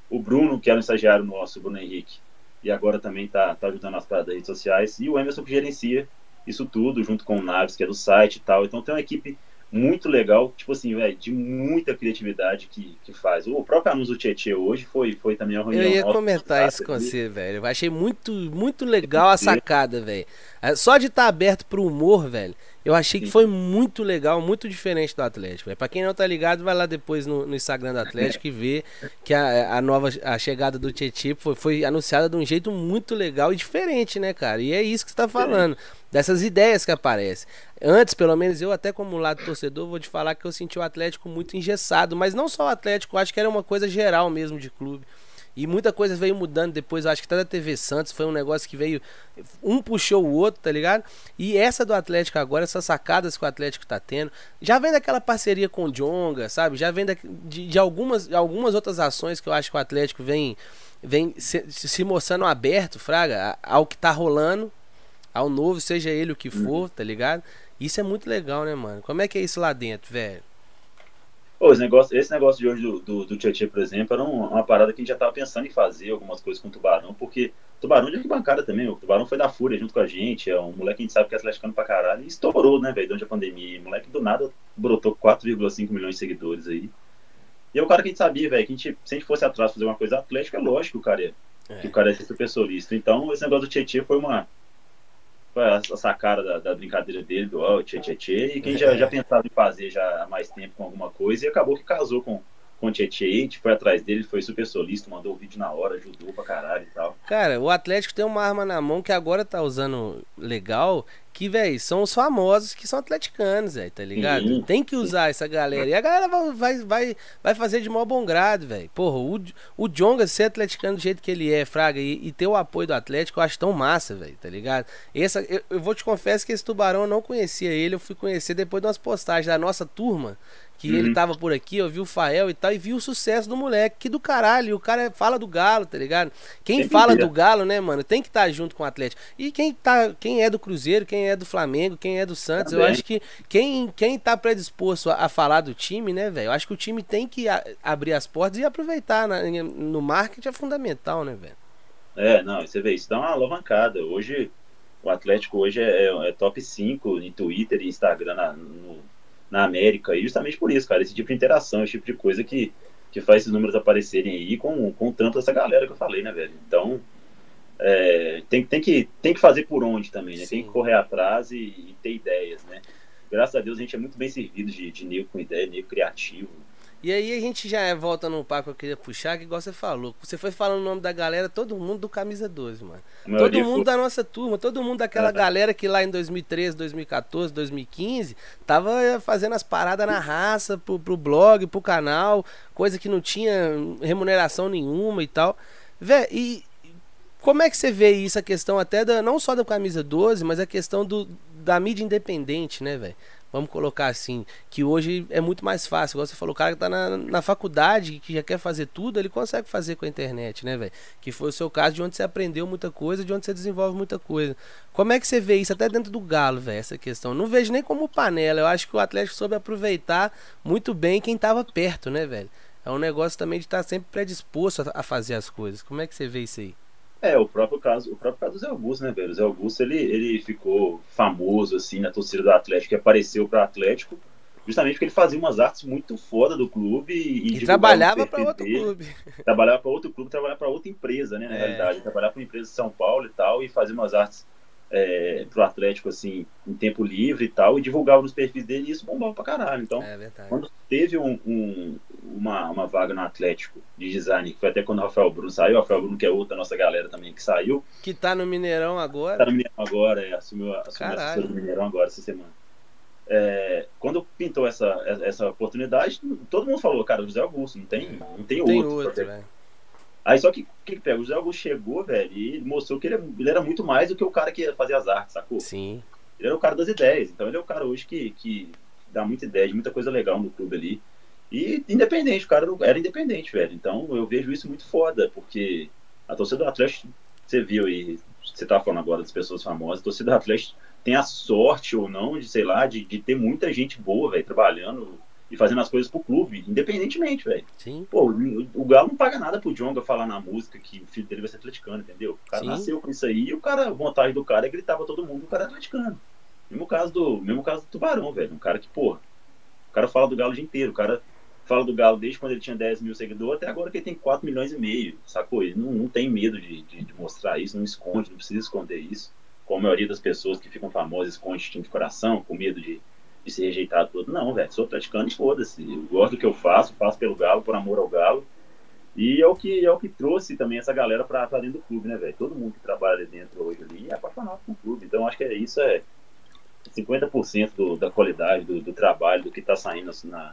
O Bruno, que era um estagiário nosso, o Bruno Henrique, e agora também tá, tá ajudando nas paradas das redes sociais. E o Emerson, que gerencia isso tudo, junto com o Naves, que é do site e tal. Então tem uma equipe muito legal, tipo assim, velho, de muita criatividade que, que faz. O próprio anúncio do Tietchan hoje foi, foi também uma reunião. Eu ia comentar isso com você, velho. Eu achei muito, muito legal a sacada, velho. É, só de estar tá aberto pro humor, velho. Eu achei que foi muito legal, muito diferente do Atlético. Para quem não tá ligado, vai lá depois no, no Instagram do Atlético e vê que a, a nova a chegada do Tietchan foi, foi anunciada de um jeito muito legal e diferente, né, cara? E é isso que você tá falando, dessas ideias que aparecem. Antes, pelo menos eu até como lado torcedor, vou te falar que eu senti o Atlético muito engessado, mas não só o Atlético, acho que era uma coisa geral mesmo de clube. E muita coisa veio mudando depois, acho que até da TV Santos foi um negócio que veio. Um puxou o outro, tá ligado? E essa do Atlético agora, essas sacadas que o Atlético tá tendo, já vem daquela parceria com o Jonga, sabe? Já vem da, de, de, algumas, algumas outras ações que eu acho que o Atlético vem, vem se, se mostrando aberto, Fraga, ao que tá rolando, ao novo, seja ele o que for, uhum. tá ligado? Isso é muito legal, né, mano? Como é que é isso lá dentro, velho? Pô, esse, negócio, esse negócio de hoje do, do, do Tietchan, por exemplo, era uma, uma, parada que a gente já tava pensando em fazer algumas coisas com o Tubarão, porque o Tubarão de arquibancada também, o Tubarão foi da Fúria junto com a gente, é um moleque que a gente sabe que é atleticano pra caralho, e estourou, né, velho, durante a pandemia. O moleque do nada brotou 4,5 milhões de seguidores aí. E é o cara que a gente sabia, velho, que a gente, se a gente fosse atrás fazer uma coisa atlética, é lógico que o cara é, é. que o cara é super solista. Então, esse negócio do Tietchan foi uma, essa cara da, da, brincadeira dele, do oh, tchê, tchê, tchê, e quem já, já pensava em fazer já há mais tempo com alguma coisa, e acabou que casou com, com o Tietchan, a gente foi atrás dele, foi super solista, mandou o vídeo na hora, ajudou pra caralho e tal. Cara, o Atlético tem uma arma na mão que agora tá usando legal, que, velho, são os famosos que são atleticanos, velho, tá ligado? Sim. Tem que usar essa galera. E a galera vai, vai, vai fazer de mó bom grado, velho. Porra, o, o Jonga ser atleticano do jeito que ele é, Fraga, e, e ter o apoio do Atlético, eu acho tão massa, velho, tá ligado? Essa, eu, eu, vou te confessar que esse tubarão eu não conhecia ele, eu fui conhecer depois de umas postagens da nossa turma que uhum. ele tava por aqui, eu vi o Fael e tal, e vi o sucesso do moleque, que do caralho, o cara fala do Galo, tá ligado? Quem fala do Galo, né, mano, tem que estar tá junto com o Atlético. E quem tá, quem é do Cruzeiro, quem é do Flamengo, quem é do Santos, Também. eu acho que quem, quem tá predisposto a, a falar do time, né, velho, eu acho que o time tem que a, abrir as portas e aproveitar na, no marketing é fundamental, né, velho? É, não, você vê, isso dá uma alavancada. Hoje, o Atlético hoje é, é, é top 5 em Twitter e Instagram na, no, na América, e justamente por isso, cara, esse tipo de interação, esse tipo de coisa que, que faz esses números aparecerem aí com, com o trampo dessa galera que eu falei, né, velho? Então, é, tem, tem, que, tem que fazer por onde também, né? Sim. Tem que correr atrás e, e, ter ideias, né? Graças a Deus a gente é muito bem servido de, de nego com ideia, nego criativo. E aí a gente já volta num papo que eu queria puxar, que igual você falou. Você foi falando o nome da galera, todo mundo do Camisa 12, mano. Todo mundo da nossa turma, todo mundo daquela é. galera que lá em 2013, 2014, 2015 tava fazendo as paradas na raça, pro, pro blog, pro canal, coisa que não tinha remuneração nenhuma e tal. Vé, e como é que você vê isso, a questão até da, não só da Camisa 12, mas a questão do, da mídia independente, né, velho? Vamos colocar assim, que hoje é muito mais fácil. Igual você falou, o cara que tá na, na faculdade, que já quer fazer tudo, ele consegue fazer com a internet, né, velho? Que foi o seu caso de onde você aprendeu muita coisa, de onde você desenvolve muita coisa. Como é que você vê isso até dentro do Galo, velho, essa questão? Não vejo nem como panela. Eu acho que o Atlético soube aproveitar muito bem quem tava perto, né, velho? É um negócio também de estar tá sempre predisposto a, a fazer as coisas. Como é que você vê isso aí? É, o próprio caso, o próprio caso do Zé Augusto, né, velho? O Zé Augusto, ele, ele ficou famoso, assim, na torcida do Atlético, que apareceu para Atlético, justamente porque ele fazia umas artes muito foda do clube e, e trabalhava para outro clube. Trabalhava para outro clube, trabalhava para outra empresa, né, na é. realidade. Trabalhava para uma empresa de São Paulo e tal, e fazia umas artes é, pro Atlético, assim, em tempo livre e tal, e divulgava nos perfis dele e isso bombava pra caralho. Então, é quando teve um, um, uma, uma vaga no Atlético de design, que foi até quando o Rafael Bruno saiu, o Rafael Bruno, que é outra nossa galera também que saiu. Que tá no Mineirão agora. Tá no Mineirão agora, é, assumiu, assumiu a assessora do Mineirão agora, essa semana. É, quando pintou essa, essa oportunidade, todo mundo falou, cara, o José Augusto, não tem, não tem, tem outro. outro Aí só que o que, que pega? O José Augusto chegou, velho, e mostrou que ele, ele, era muito mais do que o cara que fazia as artes, sacou? Sim. Ele era o cara das ideias. Então ele é o cara hoje que, que dá muita ideia de muita coisa legal no clube ali. E independente, o cara era independente, velho. Então eu vejo isso muito foda, porque a torcida do Atlético, você viu aí, você tá falando agora das pessoas famosas, a torcida do Atlético tem a sorte ou não de, sei lá, de, de ter muita gente boa, velho, trabalhando e fazendo as coisas pro clube, independentemente, velho. Sim. Pô, o, Galo não paga nada pro Jonga falar na música que o filho dele vai ser atleticano, entendeu? O cara Sim. nasceu com isso aí e o cara, a vontade do cara é gritar pra todo mundo o cara é atleticano. Mesmo caso do, mesmo caso do Tubarão, velho. Um cara que, pô, o cara fala do Galo o dia inteiro. O cara fala do Galo desde quando ele tinha 10 mil seguidores até agora que ele tem 4 milhões e meio, sacou? Ele não, não tem medo de, de, de mostrar isso, não esconde, não precisa esconder isso. Como a maioria das pessoas que ficam famosas esconde time de coração, com medo de de ser rejeitado outro. Não, velho, sou atleticano e foda-se. Eu gosto do que eu faço, faço pelo Galo, por amor ao Galo. E é o que, é o que trouxe também essa galera pra, pra dentro do clube, né, velho? Todo mundo que trabalha dentro hoje ali é apaixonado com o clube. Então acho que é, isso é 50% do, da qualidade do, do, trabalho, do que tá saindo assim, na,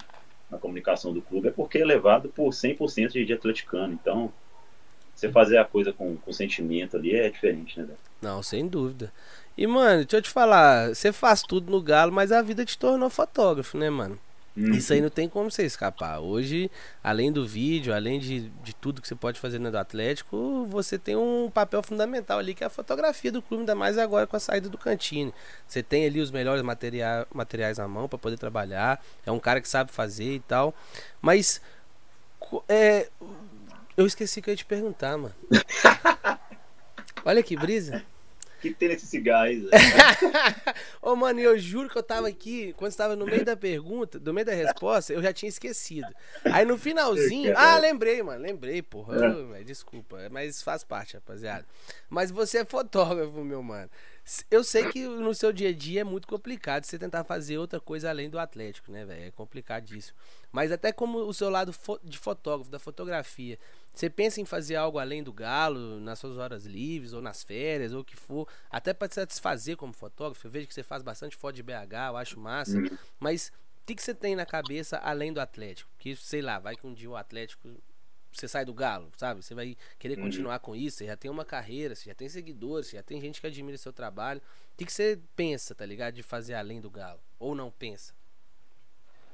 na comunicação do clube, é porque é levado por 100% de, de atleticano. Então, você fazer a coisa com, com sentimento ali é diferente, né? Não, sem dúvida. E, mano, deixa eu te falar, você faz tudo no galo, mas a vida te tornou fotógrafo, né, mano? Uhum. Isso aí não tem como você escapar. Hoje, além do vídeo, além de, de tudo que você pode fazer no Atlético, você tem um papel fundamental ali que é a fotografia do clube, ainda mais agora com a saída do Cantine. Você tem ali os melhores materiais, materiais na mão para poder trabalhar. É um cara que sabe fazer e tal. Mas é, eu esqueci que eu ia te perguntar, mano. Olha que brisa que, tem nesse cigarro? Ô, mano, eu juro que eu tava aqui, quando estava no meio da pergunta, no meio da resposta, eu já tinha esquecido. Aí no finalzinho. Ah, lembrei, mano, lembrei, porra. É. desculpa, mas faz parte, rapaziada. Mas você é fotógrafo, meu mano. Eu sei que no seu dia a dia é muito complicado você tentar fazer outra coisa além do Atlético, né, velho? É complicadíssimo. Mas até como o seu lado de fotógrafo, da fotografia, você pensa em fazer algo além do galo, nas suas horas livres, ou nas férias, ou o que for, até para te satisfazer como fotógrafo. Eu vejo que você faz bastante foto de BH, eu acho massa. Uhum. Mas o que, que você tem na cabeça além do Atlético? Que, sei lá, vai que um dia o Atlético você sai do galo, sabe? Você vai querer uhum. continuar com isso, você já tem uma carreira, você já tem seguidores, você já tem gente que admira seu trabalho. O que, que você pensa, tá ligado? De fazer além do galo? Ou não pensa?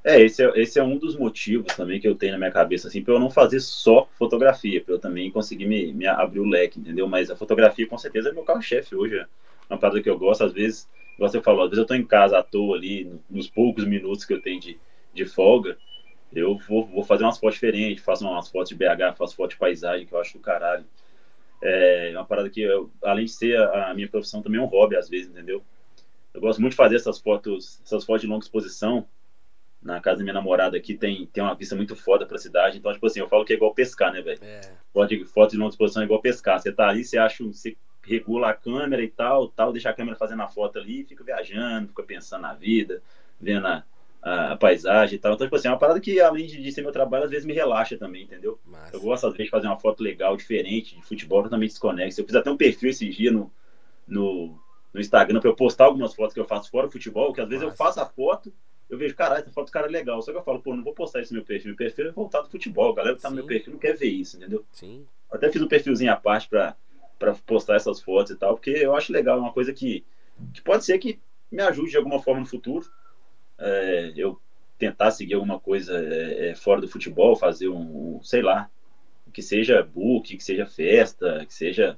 É esse, é, esse é um dos motivos também que eu tenho na minha cabeça, assim, para eu não fazer só fotografia, para eu também conseguir me, me, abrir o leque, entendeu? Mas a fotografia, com certeza, é meu carro-chefe hoje. É uma parada que eu gosto, às vezes, igual você falou, às vezes eu tô em casa à toa ali, nos poucos minutos que eu tenho de, de folga, eu vou, vou fazer umas fotos diferentes, faço umas fotos de BH, faço fotos de paisagem, que eu acho do caralho. É uma parada que, eu, além de ser a, a, minha profissão, também é um hobby, às vezes, entendeu? Eu gosto muito de fazer essas fotos, essas fotos de longa exposição. Na casa da minha namorada aqui tem, tem uma vista muito foda pra cidade. Então, tipo assim, eu falo que é igual pescar, né, velho? É. Foto, de, foto de longa exposição é igual pescar. Você tá ali, você acha, você regula a câmera e tal, tal, deixa a câmera fazendo a foto ali, fica viajando, fica pensando na vida, vendo a, a, a, paisagem e tal. Então, tipo assim, é uma parada que, além de, de ser meu trabalho, às vezes me relaxa também, entendeu? Massa. Eu gosto, às vezes, de fazer uma foto legal, diferente, de futebol, totalmente desconexo. Eu fiz até um perfil esses dias no, no, no Instagram para eu postar algumas fotos que eu faço fora do futebol, que às vezes Massa. eu faço a foto, eu vejo, caralho, essa foto do cara é legal. Só que eu falo, pô, não vou postar isso no meu perfil. Meu perfil é voltado ao futebol. A galera que tá Sim. no meu perfil não quer ver isso, entendeu? Sim. Até fiz um perfilzinho à parte para para postar essas fotos e tal, porque eu acho legal, é uma coisa que, que pode ser que me ajude de alguma forma no futuro. É, eu tentar seguir alguma coisa é, é, fora do futebol, fazer um, sei lá, que seja book, que seja festa, que seja,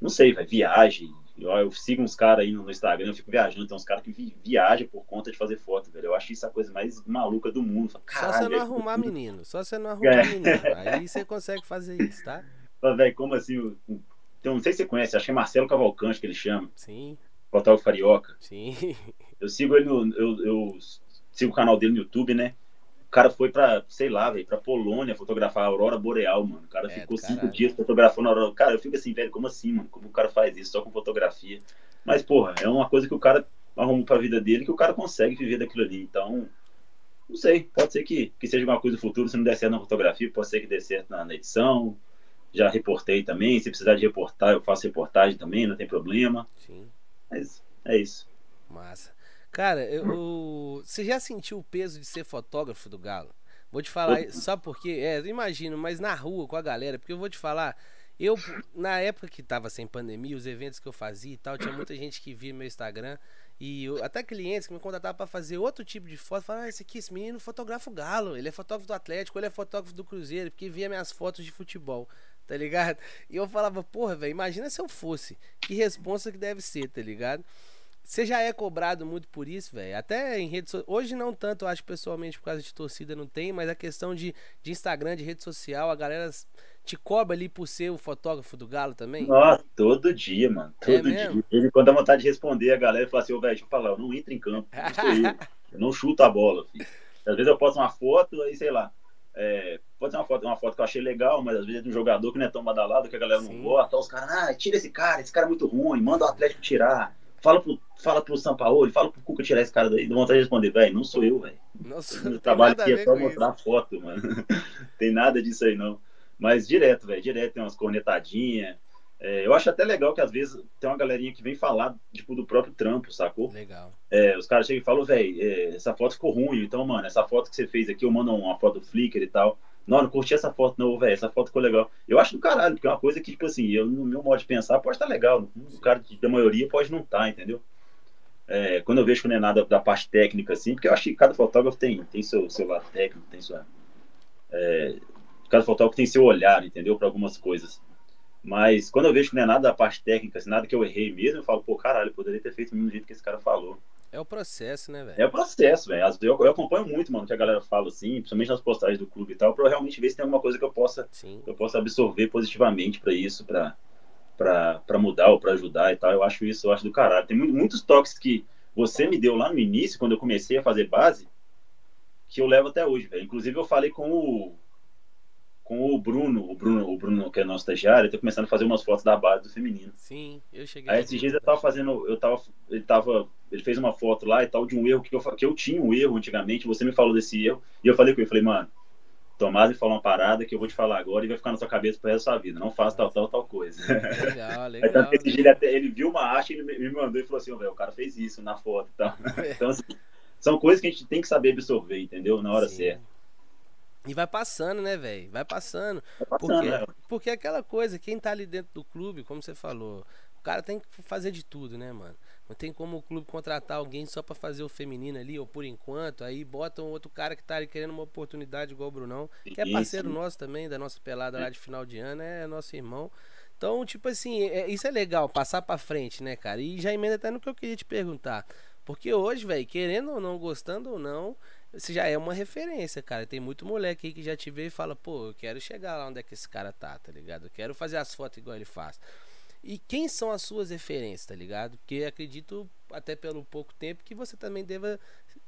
não sei, vai, viagem. Eu, eu sigo uns caras aí no, Instagram, eu fico viajando, tem uns caras que vi, viajam por conta de fazer foto, velho. Eu acho isso a coisa mais maluca do mundo. Falo, só você não arrumar menino, só você não arrumar é. menino. Aí você consegue fazer isso, tá? Velho, como assim? Então, não sei se você conhece, acho que é Marcelo Cavalcante que ele chama. Sim. Fotógrafo Carioca. Sim. Eu sigo ele no. Eu, eu sigo o canal dele no YouTube, né? O cara foi pra, sei lá, velho, pra Polônia fotografar a Aurora Boreal, mano. O cara é, ficou cinco dias fotografando a Aurora. Cara, eu fico assim, velho, como assim, mano? Como o cara faz isso só com fotografia? Mas, porra, é uma coisa que o cara arrumou pra vida dele que o cara consegue viver daquilo ali. Então, não sei, pode ser que, que seja uma coisa do futuro, se não der certo na fotografia, pode ser que dê certo na, na edição. Já reportei também, se precisar de reportar, eu faço reportagem também, não tem problema. Sim. Mas é isso. Massa. Cara, eu, você já sentiu o peso de ser fotógrafo do Galo? Vou te falar, só porque, é, imagino, mas na rua com a galera, porque eu vou te falar, eu, na época que tava sem pandemia, os eventos que eu fazia e tal, tinha muita gente que via meu Instagram e eu, até clientes que me contratavam para fazer outro tipo de foto, falavam, ah, esse aqui, esse menino fotografa o Galo, ele é fotógrafo do Atlético, ele é fotógrafo do Cruzeiro, porque via minhas fotos de futebol, tá ligado? E eu falava, porra, velho, imagina se eu fosse, que responsa que deve ser, tá ligado? Você já é cobrado muito por isso, velho. Até em redes sociais. Hoje não tanto, eu acho pessoalmente, por causa de torcida não tem, mas a questão de, de Instagram, de rede social, a galera te cobra ali por ser o fotógrafo do Galo também? Nossa, todo dia, mano. É todo é dia. Ele, quando dá vontade de responder, a galera fala assim, ô, velho, deixa eu falar, eu não entro em campo. Eu, eu não chuto a bola, filho. Às vezes eu posto uma foto, aí sei lá. É, pode ser uma foto, uma foto que eu achei legal, mas às vezes é de um jogador que não é tão badalado, que a galera Sim. não gosta. Os caras, ah, tira esse cara, esse cara é muito ruim, manda o Atlético tirar fala pro, fala pro São Paulo, fala pro Cuca tirar esse cara daí. Dá vontade de responder, velho, não sou eu, velho. O trabalho aqui é só mostrar isso. foto, mano. tem nada disso aí, não. Mas direto, velho, direto tem umas cornetadinhas. É, eu acho até legal que às vezes tem uma galerinha que vem falar, tipo, do próprio trampo, sacou? Legal. É, os caras chegam e falam, velho, é, essa foto ficou ruim, então, mano, essa foto que você fez aqui, eu mando uma foto do Flickr e tal. Não, não curti essa foto, não, velho. Essa foto ficou legal. Eu acho do caralho, porque é uma coisa que, tipo assim, eu, no meu modo de pensar, pode estar legal. O cara da maioria pode não estar, tá, entendeu? É, quando eu vejo que não é nada da parte técnica, assim, porque eu acho que cada fotógrafo tem, tem seu, seu lado técnico, tem sua. É, cada fotógrafo tem seu olhar, entendeu? Para algumas coisas. Mas quando eu vejo que não é nada da parte técnica, assim, nada que eu errei mesmo, eu falo, pô, caralho, poderia ter feito do mesmo jeito que esse cara falou. É o processo, né, velho? É o processo, velho. Eu, eu, acompanho muito, mano, que a galera fala assim, principalmente nas postagens do clube e tal, pra eu realmente ver se tem alguma coisa que eu possa, Sim. eu possa absorver positivamente para isso, para para mudar ou para ajudar e tal. Eu acho isso, eu acho do caralho. Tem muitos toques que você me deu lá no início, quando eu comecei a fazer base, que eu levo até hoje, velho. Inclusive eu falei com o com o Bruno, o Bruno, o Bruno que é nosso estagiário, tá começando a fazer umas fotos da base do feminino. Sim, eu cheguei. Aí esses dias eu tava fazendo, eu tava, ele tava, ele fez uma foto lá e tal de um erro que eu, que eu tinha um erro antigamente, você me falou desse erro, e eu falei com ele, falei, mano, Tomás me falou uma parada que eu vou te falar agora e vai ficar na sua cabeça pro resto da sua vida. Não faça tal, tal, tal coisa. Legal, legal. Aí, esse ele, até, ele viu uma arte e ele me mandou e falou assim, velho, o cara fez isso na foto e tal. Então, assim, são coisas que a gente tem que saber absorver, entendeu? Na hora Sim. certa. E vai passando, né, velho? Vai passando. Vai passando porque, né? porque é aquela coisa, quem tá ali dentro do clube, como você falou, o cara tem que fazer de tudo, né, mano? Não tem como o clube contratar alguém só para fazer o feminino ali, ou por enquanto, aí bota um outro cara que tá ali querendo uma oportunidade igual o Brunão, que é parceiro sim. nosso também, da nossa pelada lá de final de ano, é nosso irmão. Então, tipo assim, é, isso é legal, passar pra frente, né, cara? E já emenda até no que eu queria te perguntar. Porque hoje, velho, querendo ou não, gostando ou não, você já é uma referência, cara. Tem muito moleque aí que já te vê e fala, pô, eu quero chegar lá onde é que esse cara tá, tá ligado? Eu quero fazer as fotos igual ele faz. E quem são as suas referências, tá ligado? Porque acredito, até pelo pouco tempo, que você também deva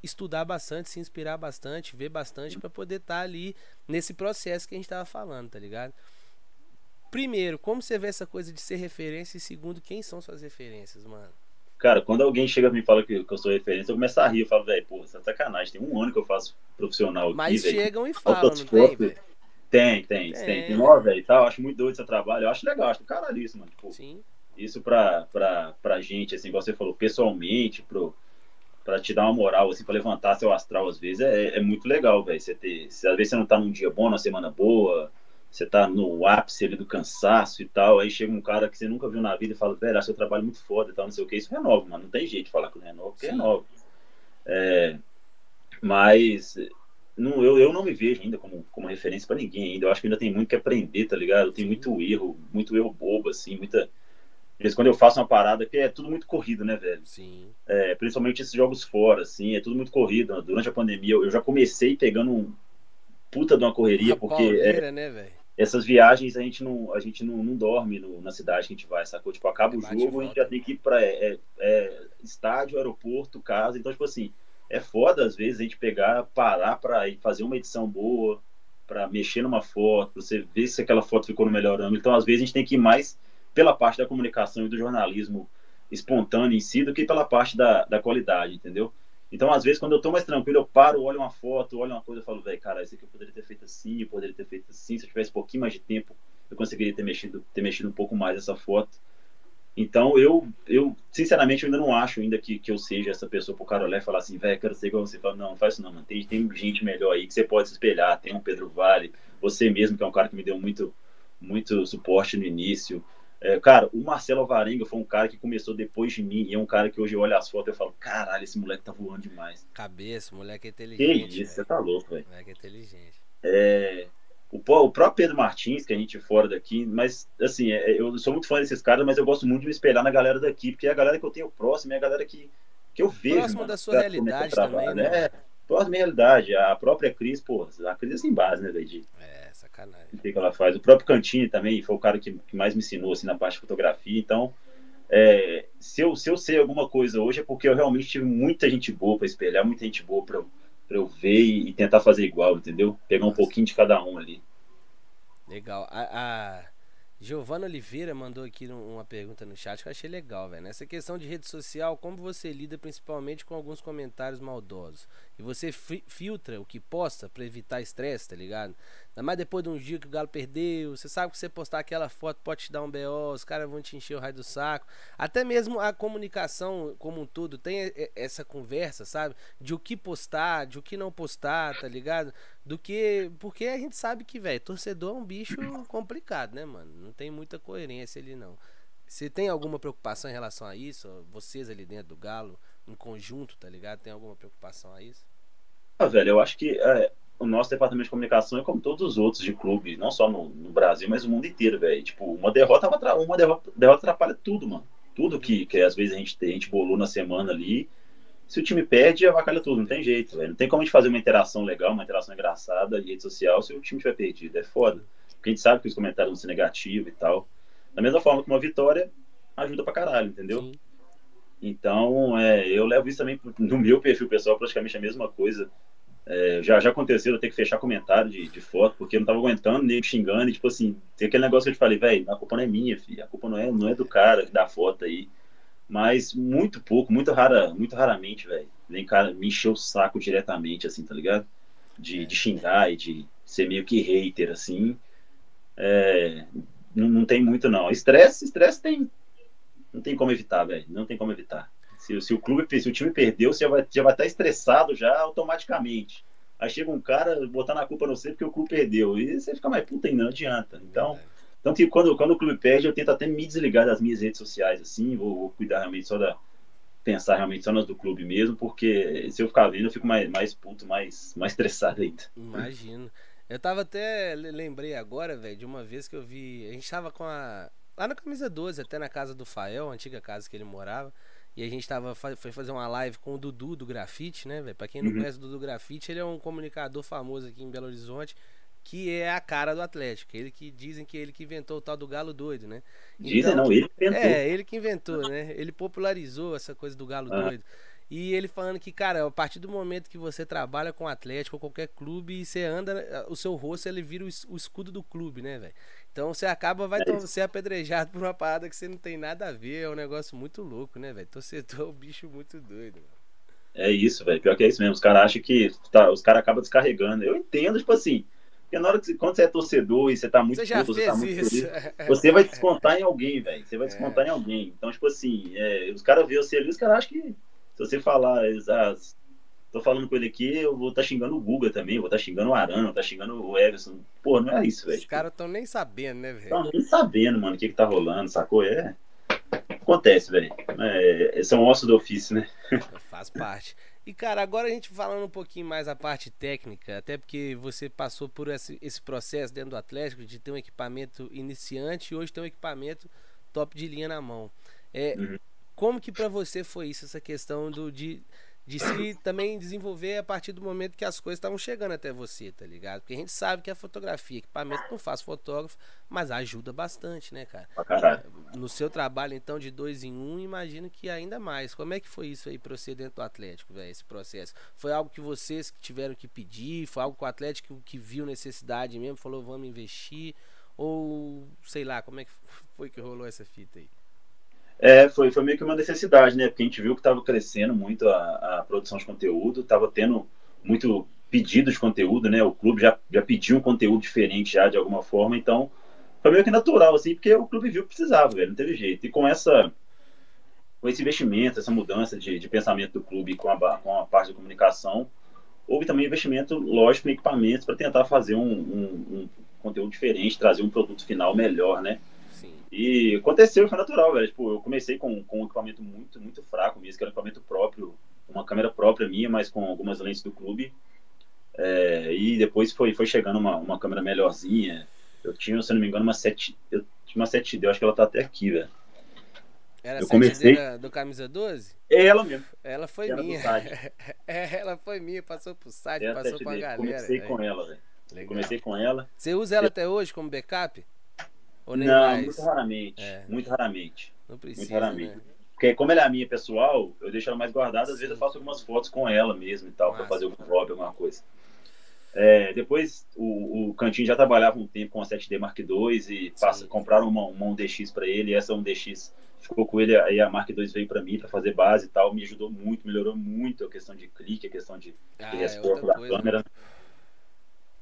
estudar bastante, se inspirar bastante, ver bastante para poder estar tá ali nesse processo que a gente tava falando, tá ligado? Primeiro, como você vê essa coisa de ser referência? E segundo, quem são suas referências, mano? Cara, quando alguém chega e me fala que, que, eu sou referência, eu começo a rir. Eu falo, velho, pô, você tá sacanagem. Tem um ano que eu faço profissional aqui, Mas véio. chegam e falam, não tem, velho? Tem, tem, tem. Tem, tem ó, velho, tal. Acho muito doido seu trabalho. Eu acho legal, acho do caralho isso, mano. Tipo, Sim. Isso pra, pra, pra gente, assim, igual você falou, pessoalmente, pro, pra te dar uma moral, assim, pra levantar seu astral, às vezes, é, é muito legal, velho. Você ter. Às vezes você não tá num dia bom, numa semana boa, você tá no ápice ali do cansaço e tal, aí chega um cara que você nunca viu na vida e fala, velho, seu trabalho é muito foda e tal, não sei o que, isso renova, mano. Não tem jeito de falar que não renova, porque Sim. renova. É, mas não, eu, eu não me vejo ainda como, como referência para ninguém ainda. Eu acho que ainda tem muito que aprender, tá ligado? Tem muito erro, muito erro bobo, assim, muita. Às vezes quando eu faço uma parada, que é tudo muito corrido, né, velho? Sim. É, principalmente esses jogos fora, assim, é tudo muito corrido. Durante a pandemia, eu, eu já comecei pegando um puta de uma correria, uma porque. Pauleira, é, né, essas viagens a gente não, a gente não, não dorme no, na cidade que a gente vai, sacou? Tipo, acaba o jogo, a gente já tem que ir pra é, é, é, estádio, aeroporto, casa. Então, tipo assim, é foda às vezes a gente pegar, parar para fazer uma edição boa, para mexer numa foto, pra você ver se aquela foto ficou no melhor ângulo. Então, às vezes, a gente tem que ir mais pela parte da comunicação e do jornalismo espontâneo em si do que pela parte da, da qualidade, entendeu? Então, às vezes, quando eu tô mais tranquilo, eu paro, olho uma foto, olho uma coisa e falo, velho, cara, isso aqui eu poderia ter feito assim, eu poderia ter feito assim. Se eu tivesse um pouquinho mais de tempo, eu conseguiria ter mexido, ter mexido um pouco mais essa foto. Então, eu, eu sinceramente, eu ainda não acho ainda que, que eu seja essa pessoa pro cara olhar e falar assim, velho, quero ser igual você. Fala, não, não faz isso não, mano. Tem, tem gente melhor aí que você pode se espelhar. Tem um Pedro Vale, você mesmo, que é um cara que me deu muito, muito suporte no início. É, cara, o Marcelo Alvarenga foi um cara que começou depois de mim e é um cara que hoje eu olho as fotos e falo, caralho, esse moleque tá voando demais. Cabeça, moleque é inteligente. Que isso, você tá louco, velho. Moleque é inteligente. É, o, o próprio Pedro Martins, que a gente fora daqui, mas assim, é, eu sou muito fã desses caras, mas eu gosto muito de me espelhar na galera daqui, porque é a galera que eu tenho próximo, é a galera que, que eu vejo. Próximo mano, da sua realidade também, né? É, próximo realidade. A própria Cris, pô, a Cris é sem base, né, velho? É, sacanagem. O que, que ela faz? O próprio Cantini também foi o cara que, que mais me ensinou, assim, na parte de fotografia, então... É, se, eu, se eu sei alguma coisa hoje é porque eu realmente tive muita gente boa para espelhar, muita gente boa para pra eu ver e, e, tentar fazer igual, entendeu? Pegar Nossa. um pouquinho de cada um ali. Legal. A, a Giovana Oliveira mandou aqui uma pergunta no chat que eu achei legal, velho. Nessa questão de rede social, como você lida principalmente com alguns comentários maldosos? E você filtra o que posta para evitar estresse, tá ligado? Ainda mais depois de um dia que o Galo perdeu, você sabe que você postar aquela foto pode te dar um BO, os caras vão te encher o raio do saco. Até mesmo a comunicação como um todo tem essa conversa, sabe? De o que postar, de o que não postar, tá ligado? Do que. Porque a gente sabe que, velho, torcedor é um bicho complicado, né, mano? Não tem muita coerência ali, não. Você tem alguma preocupação em relação a isso? Vocês ali dentro do Galo, em conjunto, tá ligado? Tem alguma preocupação a isso? Ah, velho, eu acho que. É o nosso departamento de comunicação é como todos os outros de clube, não só no, no Brasil, mas no mundo inteiro, velho. Tipo, uma derrota, uma derrota, derrota atrapalha tudo, mano. Tudo que, que às vezes a gente, a gente bolou na semana ali. Se o time perde, avacalha tudo, não tem jeito, velho. Não tem como a gente fazer uma interação legal, uma interação engraçada em rede social se o time tiver perdido. É foda. Porque a gente sabe que os comentários vão ser negativos e tal. Da mesma forma que uma vitória ajuda pra caralho, entendeu? Sim. Então, é, eu levo isso também no meu perfil pessoal, praticamente a mesma coisa. É, já, já aconteceu eu ter que fechar comentário de, de foto, porque eu não tava aguentando, nem xingando, e tipo assim, tem aquele negócio que eu te falei, velho, a culpa não é minha, filho, a culpa não é, não é do cara da foto aí. Mas muito pouco, muito rara, muito raramente, velho, vem cara me encher o saco diretamente, assim, tá ligado? De, de xingar e de ser meio que hater, assim. É, não, não tem muito, não. Estresse, estresse tem. Não tem como evitar, velho. Não tem como evitar. Se, se, o clube, se o time perdeu, você já vai, já vai estar estressado já automaticamente. Aí chega um cara botando a culpa no você porque o clube perdeu. E você fica mais puta não adianta. Então, tanto que quando, quando o clube perde, eu tento até me desligar das minhas redes sociais, assim, vou, vou cuidar realmente só da. Pensar realmente só nas do clube mesmo, porque se eu ficar vendo, eu fico mais, mais puto, mais, mais estressado ainda. Imagino. Eu tava até. Lembrei agora, velho, de uma vez que eu vi. A gente tava com a. Lá na camisa 12, até na casa do Fael, a antiga casa que ele morava. E a gente tava, foi fazer uma live com o Dudu do Grafite, né, velho? Pra quem não uhum. conhece o Dudu Grafite, ele é um comunicador famoso aqui em Belo Horizonte, que é a cara do Atlético. Ele que dizem que ele que inventou o tal do galo doido, né? Então, dizem não, ele inventou. É, ele que inventou, né? Ele popularizou essa coisa do galo ah. doido. E ele falando que, cara, a partir do momento que você trabalha com Atlético ou qualquer clube, você anda, o seu rosto ele vira o, escudo do clube, né, velho? Então você acaba, vai é ser apedrejado por uma parada que você não tem nada a ver. É um negócio muito louco, né, velho? Torcedor é um bicho muito doido, mano. É isso, velho. Pior que é isso mesmo. Os caras acham que tá, os caras acabam descarregando. Eu entendo, tipo assim. Porque na hora que quando você é torcedor e você tá muito você já puto, você tá muito isso. feliz, você vai descontar em alguém, velho. Você vai descontar É. em alguém. Então, tipo assim, é, os caras veem você ali, os caras acham que se você falar, eles, ah, tô falando com ele aqui, eu vou estar tá xingando o Guga também, vou estar tá xingando o Arana, tá xingando o Everson. Pô, não é isso, velho. Os caras tão nem sabendo, né, velho? Estão nem sabendo, mano, o que que tá rolando, sacou? É. Acontece, velho. É, são ossos do ofício, né? Faz parte. E, cara, agora a gente falando um pouquinho mais a parte técnica, até porque você passou por esse, esse processo dentro do Atlético de ter um equipamento iniciante e hoje tem um equipamento top de linha na mão. É, Uhum. Como que pra você foi isso, essa questão do, de, de se também desenvolver a partir do momento que as coisas estavam chegando até você, tá ligado? Porque a gente sabe que a fotografia, equipamento não faz fotógrafo, mas ajuda bastante, né, cara? Caralho. No seu trabalho, então, de dois em um, imagino que ainda mais. Como é que foi isso aí pra você dentro do Atlético, velho, esse processo? Foi algo que vocês tiveram que pedir? Foi algo que o Atlético que viu necessidade mesmo, falou, vamos investir? Ou, sei lá, como é que foi que rolou essa fita aí? É, foi, foi meio que uma necessidade, né? Porque a gente viu que estava crescendo muito a, a produção de conteúdo, estava tendo muito pedido de conteúdo, né? O clube já, já pediu um conteúdo diferente já de alguma forma, então foi meio que natural, assim, porque o clube viu que precisava, velho, não teve jeito. E com essa com esse investimento, essa mudança de, de pensamento do clube com a, com a parte da comunicação, houve também investimento, lógico, em equipamentos para tentar fazer um, um, um conteúdo diferente, trazer um produto final melhor, né? E aconteceu, foi natural, velho. Tipo, eu comecei com, com um equipamento muito, muito fraco mesmo, que era um equipamento próprio, uma câmera própria minha, mas com algumas lentes do clube. É, e depois foi, foi chegando uma, uma câmera melhorzinha. Eu tinha, se eu não me engano, uma 7. Eu tinha uma 7D, eu acho que ela tá até aqui, velho. Era Eu a comecei- comecei... do Camisa 12? É ela mesmo. Ela foi do minha. É, ela foi minha, passou pro site, É passou pra 7D. galera. Comecei com ela, velho. Comecei com ela. Você usa ela até hoje como backup? Ou nem não, mais? muito raramente. É. Muito raramente. Não precisa, Muito raramente. né? Porque como ela é a minha pessoal, eu deixo ela mais guardada. Às vezes eu faço algumas fotos com ela mesmo e tal, para Massa. fazer algum vlog, alguma coisa. É, depois o, o Cantinho já trabalhava um tempo com a 7D Mark II e passa, Sim. compraram uma, uma 1DX para ele. Essa 1DX ficou com ele, aí a Mark II veio para mim para fazer base e tal. Me ajudou muito, melhorou muito a questão de clique, a questão de, Ah, de é resposta outra da coisa. câmera.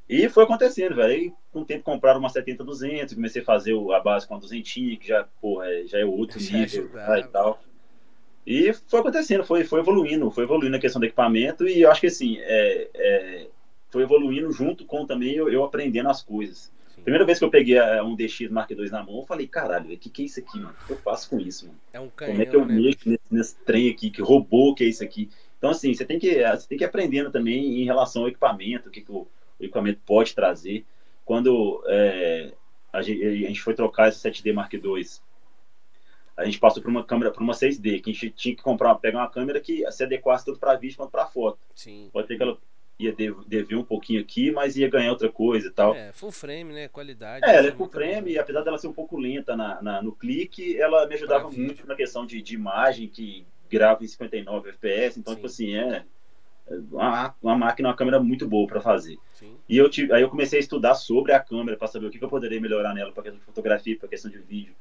E foi acontecendo, velho. Aí, com o tempo, compraram uma 70-200, comecei a fazer a base com a 200, que já, porra, é, já é outro Já nível tá, e tal. E foi acontecendo, foi, foi evoluindo, foi evoluindo a questão do equipamento e eu acho que assim, é, é, foi evoluindo junto com também eu, eu aprendendo as coisas. Sim. Primeira vez que eu peguei a- um DX Mark II na mão, eu falei, caralho, o que, que é isso aqui, mano? O que eu faço com isso, mano? É um canhão, Como é que eu né? mexo nesse, nesse trem aqui, que robô que é isso aqui? Então, assim, você tem que, você tem que ir aprendendo também em relação ao equipamento, o que, que o, o equipamento pode trazer. Quando é, a, gente, a gente foi trocar essa 7D Mark II, a gente passou por uma câmera, por uma 6D, que a gente tinha que comprar, pegar uma câmera que se adequasse tanto para vídeo quanto para foto. Sim. Pode ser que ela ia dev- dever um pouquinho aqui, mas ia ganhar outra coisa e tal. É, full frame, né? Qualidade. É, ela isso é full frame, e apesar dela ser um pouco lenta na, na- no clique, ela me ajudava Pra vídeo. muito na questão de, de imagem, que grava em 59 FPS, então, Sim. tipo assim, é é uma, uma máquina, uma câmera muito boa para fazer. Sim. E eu tive, aí eu comecei a estudar sobre a câmera para saber o que, que eu poderia melhorar nela para questão de fotografia, para questão de vídeo.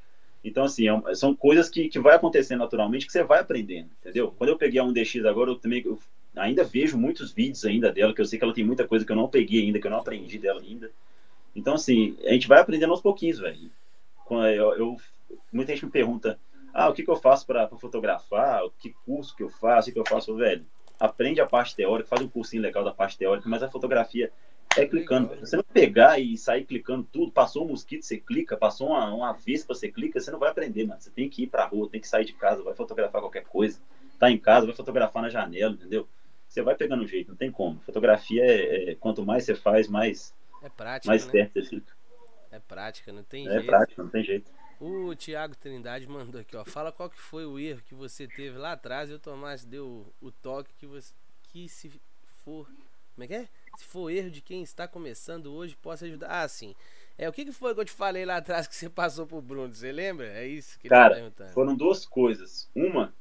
Então, assim, é são coisas que, que vai acontecendo naturalmente, que você vai aprendendo, entendeu? Quando eu peguei a 1DX agora, eu também eu ainda vejo muitos vídeos ainda dela, que eu sei que ela tem muita coisa que eu não peguei ainda, que eu não aprendi dela ainda. Então, assim, a gente vai aprendendo aos pouquinhos, velho. Quando eu, eu- muita gente me pergunta, ah, o que, que eu faço para fotografar? Que curso que eu faço? O que eu faço, velho? Aprende a parte teórica, faz um cursinho legal da parte teórica, mas a fotografia é clicando. Você não pegar e sair clicando tudo, passou um mosquito, você clica, passou uma, uma vespa, você clica, você não vai aprender, mano. Você tem que ir pra rua, tem que sair de casa, vai fotografar qualquer coisa. Tá em casa, vai fotografar na janela, entendeu? Você vai pegando um jeito, não tem como. Fotografia é, é- quanto mais você faz, mais, É prática, mais né? perto você fica. É prática, não tem É jeito. prática, não tem jeito. O Thiago Trindade mandou aqui, ó. Fala qual que foi o erro que você teve lá atrás e o Tomás deu o toque que você. Que se for. Como é que é? Se for erro de quem está começando hoje, possa ajudar. Ah, sim. É, o que, que foi que eu te falei lá atrás que você passou pro Bruno? Você lembra? É isso que ele Cara, tá perguntando. Foram duas coisas. Uma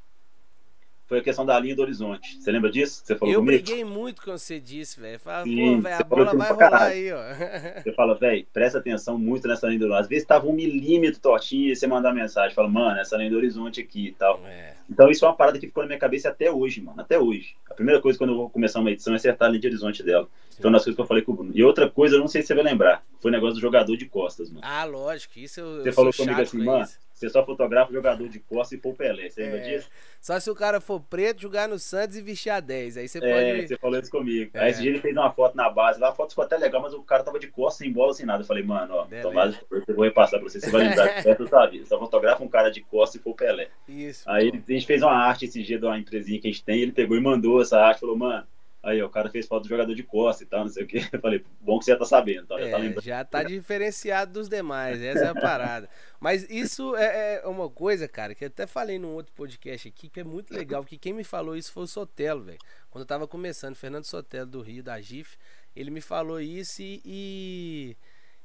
foi a questão da linha do horizonte. Você lembra disso? Você falou eu comigo? briguei muito com você disso, velho. Sim, pô, velho, a bola vai rolar caralho. aí, ó. Você fala, velho, presta atenção muito nessa linha do horizonte. Às vezes tava um milímetro tortinho e você manda mensagem, fala, mano, essa linha do horizonte aqui e tal. É, Então isso é uma parada que ficou na minha cabeça até hoje, mano. Até hoje. A primeira coisa quando eu vou começar uma edição é acertar a linha de horizonte dela. Então, uma das coisas que eu falei com o Bruno. E outra coisa, eu não sei se você vai lembrar, foi o negócio do jogador de costas, mano. Ah, lógico, isso eu, Você eu falou comigo assim, com mano, isso. Você só fotografa jogador de costas e o Pelé. Você lembra É, disso? Só se o cara for preto, jogar no Santos e vestir a 10. Aí você É, pode. você falou isso comigo. É. Aí esse dia ele fez uma foto na base, lá a foto ficou até legal, mas o cara tava de costas, sem bola, sem nada. Eu falei, mano, ó, Beleza. Tomás, eu vou repassar pra você, você vai lembrar de perto da vida. Só fotografa um cara de costas e o Pelé. Isso. Aí pô. a gente fez uma arte esse dia de uma empresinha que a gente tem, ele pegou e mandou essa arte, falou, mano, aí ó, o cara fez foto do jogador de costas e tal, não sei o que. Eu falei, bom que você já tá sabendo, então, já tá É, lembrando. já tá diferenciado dos demais, essa é a parada. Mas isso é, é uma coisa, cara, que eu até falei num outro podcast aqui, que é muito legal, porque quem me falou isso foi o Sotelo, velho. Quando eu tava começando, Fernando Sotelo do Rio, da GIF, ele me falou isso e, e,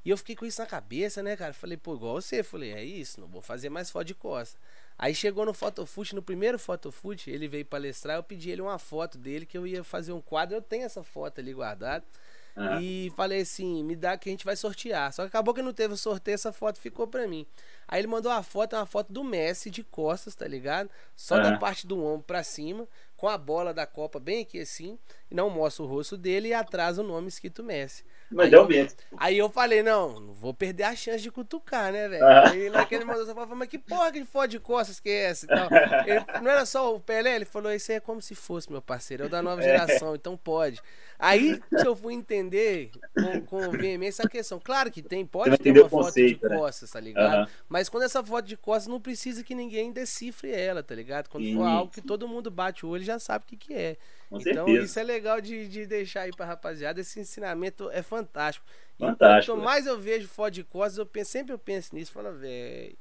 e eu fiquei com isso na cabeça, né, cara? Falei, pô, igual você, falei, é isso, não vou fazer mais foto de costa. Aí chegou no Fotofoot, no primeiro Fotofoot, ele veio palestrar, eu pedi ele uma foto dele, que eu ia fazer um quadro, eu tenho essa foto ali guardada. Ah, E falei assim, me dá que a gente vai sortear. Só que acabou que não teve sorteio, essa foto ficou pra mim. Aí ele mandou a foto, é uma foto do Messi de costas, tá ligado? Só da Ah. parte do ombro pra cima, com a bola da Copa bem aqui assim, e não mostra o rosto dele e atrás o nome escrito Messi. Mas aí deu eu- mesmo. Aí eu falei, não, não vou perder a chance de cutucar, né, velho? Ah. Aí naquele mandou essa foto, mas que porra que foto de costas que é essa e tal? Ele- não era só o Pelé, ele falou, isso aí é como se fosse, meu parceiro, é o da nova É. geração, então pode. Aí que eu fui entender com, com veemência a questão. Claro que tem, pode ter uma o foto conceito, de né? costas, tá ligado? Aham. Mas quando essa foto de costas não precisa que ninguém decifre ela, tá ligado? Quando for Isso. algo que todo mundo bate o olho já sabe o que, que é. Com então certeza. isso é legal de, de deixar aí pra rapaziada. Esse ensinamento é fantástico. E Fantástico, quanto né? mais eu vejo foto de costas, eu penso, sempre eu penso nisso. Falo, velho,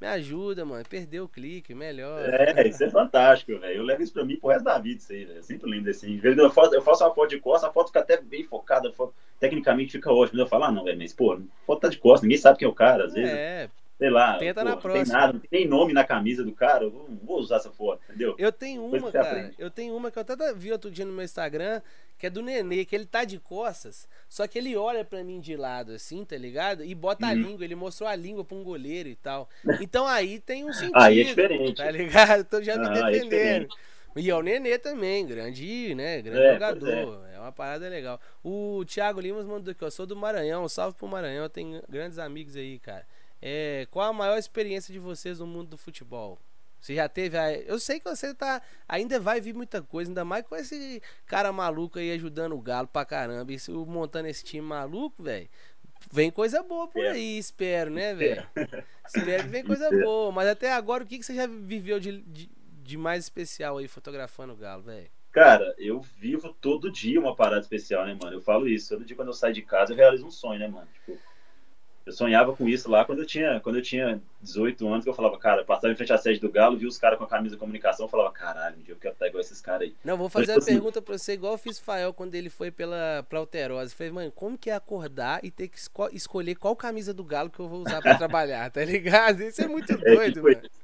me ajuda, mano. Perdeu o clique, melhor. É, isso é fantástico, velho. Eu levo isso pra mim pro resto da vida, isso aí, velho. Eu sempre lembro assim. Às vezes Eu faço, eu faço uma foto de costas, a foto fica até bem focada, foto, tecnicamente fica ótima. Eu falo, ah, não, velho, mas, pô, foto tá de costas, ninguém sabe quem é o cara, às vezes. É, Sei lá. Tenta pô, na não próxima. Tem nada, não tem nome na camisa do cara, eu vou, não vou usar essa foto, entendeu? eu tenho uma, cara. aprende. Eu tenho uma que eu até vi outro dia no meu Instagram, que é do Nenê, que ele tá de costas, só que ele olha pra mim de lado, assim, tá ligado? E bota a Uhum. língua, ele mostrou a língua pra um goleiro e tal. Então aí tem um sentido. Aí é diferente. Tá ligado? Tô já me Ah, é defendendo. E é o Nenê também, grande, né? Grande É, jogador. É. uma parada legal. O Thiago Limas mandou aqui, ó. Sou do Maranhão, salve pro Maranhão. Tem grandes amigos aí, cara. É, qual a maior experiência de vocês no mundo do futebol? Você já teve. A... Eu sei que você tá. Ainda vai vir muita coisa, ainda mais com esse cara maluco aí ajudando o Galo pra caramba. E se montando esse time maluco, velho. Vem coisa boa por Espero. aí, espero, né, velho? Espero que vem coisa Espero. boa. Mas até agora, o que, que você já viveu de, de, de mais especial aí fotografando o Galo, velho? Cara, eu vivo todo dia uma parada especial, né, mano? Eu falo isso. Todo dia quando eu saio de casa, eu realizo um sonho, né, mano? Tipo, eu sonhava com isso lá quando eu tinha, quando eu tinha 18 anos, que eu falava, cara, eu passava em frente à sede do Galo, via os caras com a camisa de comunicação, eu falava, caralho, um dia eu quero estar igual esses caras aí. Não, vou fazer Mas, uma assim- pergunta pra você, igual eu fiz o Fael quando ele foi pela, pra Alterosa. Falei, mano, como que é acordar e ter que esco- escolher qual camisa do Galo que eu vou usar pra trabalhar, tá ligado? Isso é muito É doido, tipo, mano. isso.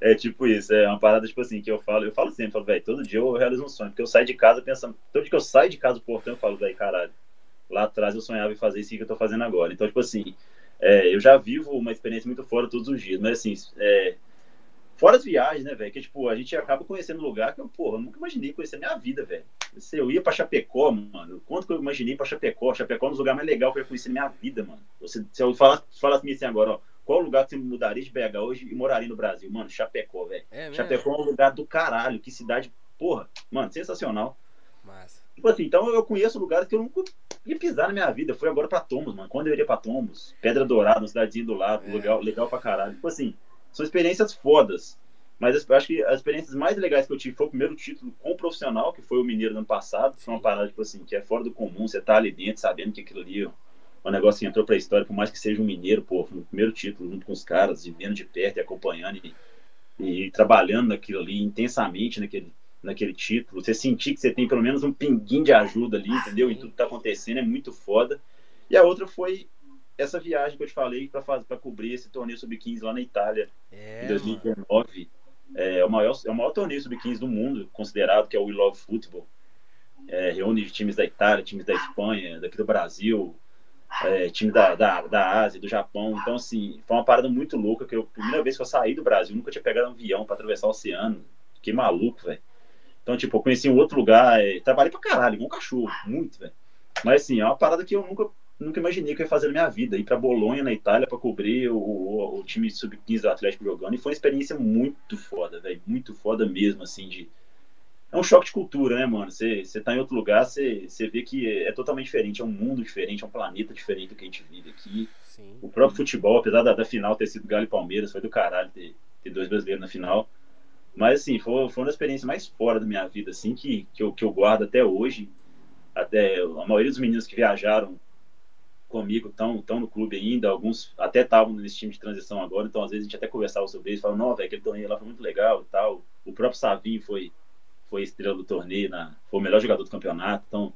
é tipo isso, é uma parada tipo assim, que eu falo, eu falo sempre, eu falo, velho, todo dia eu realizo um sonho, porque eu saio de casa pensando, todo dia que eu saio de casa do portão, eu falo, velho, caralho, lá atrás eu sonhava em fazer isso que eu tô fazendo agora. Então, tipo assim, é, eu já vivo uma experiência muito fora todos os dias, mas assim, é, fora as viagens, né, velho, que tipo, a gente acaba conhecendo um lugar que eu, porra, eu nunca imaginei conhecer a minha vida, velho. Eu ia pra Chapecó, mano, quanto que eu imaginei pra Chapecó? Chapecó é um dos lugares mais legais que eu ia conhecer na minha vida, mano. Você, se eu falasse mim assim agora, ó, qual lugar que você mudaria de BH hoje e moraria no Brasil? Mano, Chapecó, velho. É? Chapecó é um lugar do caralho, que cidade, porra, mano, sensacional. Massa. Tipo assim, então eu conheço lugares que eu nunca ia pisar na minha vida. Eu fui agora pra Tombos, mano. Quando eu iria pra Tombos, Pedra Dourada, uma cidadezinha do lado, É. legal, legal pra caralho. Tipo assim, são experiências fodas. Mas eu acho que as experiências mais legais que eu tive foi o primeiro título com o profissional, que foi o Mineiro do ano passado. Foi uma parada, tipo assim, que é fora do comum. Você tá ali dentro sabendo que aquilo ali, ó, é um negócio que entrou pra história, por mais que seja um mineiro, pô, foi o primeiro título junto com os caras, e vendo de perto e acompanhando e, e trabalhando naquilo ali intensamente naquele, naquele título. Você sentir que você tem pelo menos um pinguinho de ajuda ali, entendeu? Em tudo que tá acontecendo, é muito foda. E a outra foi essa viagem que eu te falei para cobrir esse torneio sub-15 lá na Itália É, em mano. 2019. É o maior, é o maior torneio sub-15 do mundo, considerado que é o We Love Football. É, reúne times da Itália, times da Espanha, daqui do Brasil, é, time da, da, da Ásia, do Japão. Então, assim, foi uma parada muito louca, que eu, a primeira vez que eu saí do Brasil, nunca tinha pegado um avião para atravessar o oceano. Que maluco, velho. Então, tipo, eu conheci um outro lugar, é, trabalhei pra caralho, igual um cachorro, muito, velho. Mas, assim, é uma parada que eu nunca, nunca imaginei que eu ia fazer na minha vida. Ir pra Bolonha, na Itália, para cobrir o, o, o time sub-15 do Atlético jogando. E foi uma experiência muito foda, velho. Muito foda mesmo, assim, de é um choque de cultura, né, mano? Você, tá em outro lugar, você, você vê que é, totalmente diferente, é um mundo diferente, é um planeta diferente do que a gente vive aqui. Sim. O próprio futebol, apesar da, da, final ter sido Galo e Palmeiras, foi do caralho ter, ter dois brasileiros na final. Mas, assim, foi, foi uma das experiências mais fora da minha vida, assim, que, que, eu, que eu guardo até hoje. Até a maioria dos meninos que viajaram comigo estão tão no clube ainda, alguns até estavam nesse time de transição agora, então às vezes a gente até conversava sobre isso, falava, não, velho, aquele torneio lá foi muito legal e tal. O próprio Savinho foi foi estrela do torneio, na, foi o melhor jogador do campeonato. Então,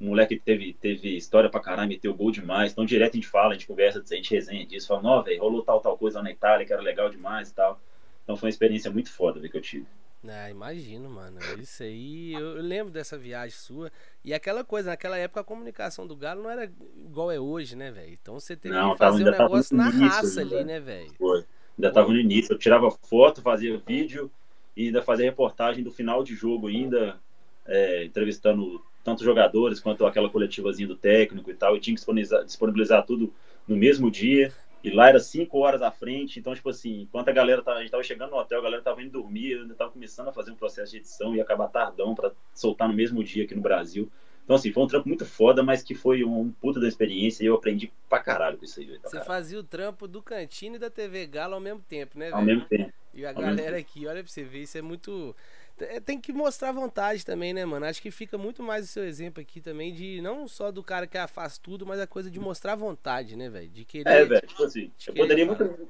um moleque teve, teve história pra caralho, meteu gol demais. Então, direto a gente fala, a gente conversa, a gente resenha disso. Fala, não, velho, rolou tal, tal coisa lá na Itália que era legal demais e tal. Então, foi uma experiência muito foda que eu tive. Ah, imagino, mano. Isso aí, eu, eu, lembro dessa viagem sua. E aquela coisa, naquela época a comunicação do Galo não era igual é hoje, né, velho? Então você teve não, que fazer um negócio na início, raça ali, né, velho? Foi. Ainda Pô. tava no início. Eu tirava foto, fazia vídeo e ainda fazer reportagem do final de jogo ainda, é, entrevistando tanto jogadores quanto aquela coletivazinha do técnico e tal, e tinha que disponibilizar, disponibilizar tudo no mesmo dia, e lá era cinco horas à frente, então, tipo assim, enquanto a galera tava, a gente tava chegando no hotel, a galera tava indo dormir, eu ainda tava começando a fazer um processo de edição e acabar tardão para soltar no mesmo dia aqui no Brasil. Então, assim, foi um trampo muito foda, mas que foi um puta da experiência e eu aprendi pra caralho com isso aí. Você caralho. fazia o trampo do Cantinho e da TV Galo ao mesmo tempo, né, Ao mesmo tempo. E a galera aqui, olha pra você ver, isso é muito. É, tem que mostrar vontade também, né, mano? Acho que fica muito mais o seu exemplo aqui também de não só do cara que faz tudo, mas a coisa de mostrar vontade, né, velho? De querer. É, velho, tipo assim, eu poderia muito,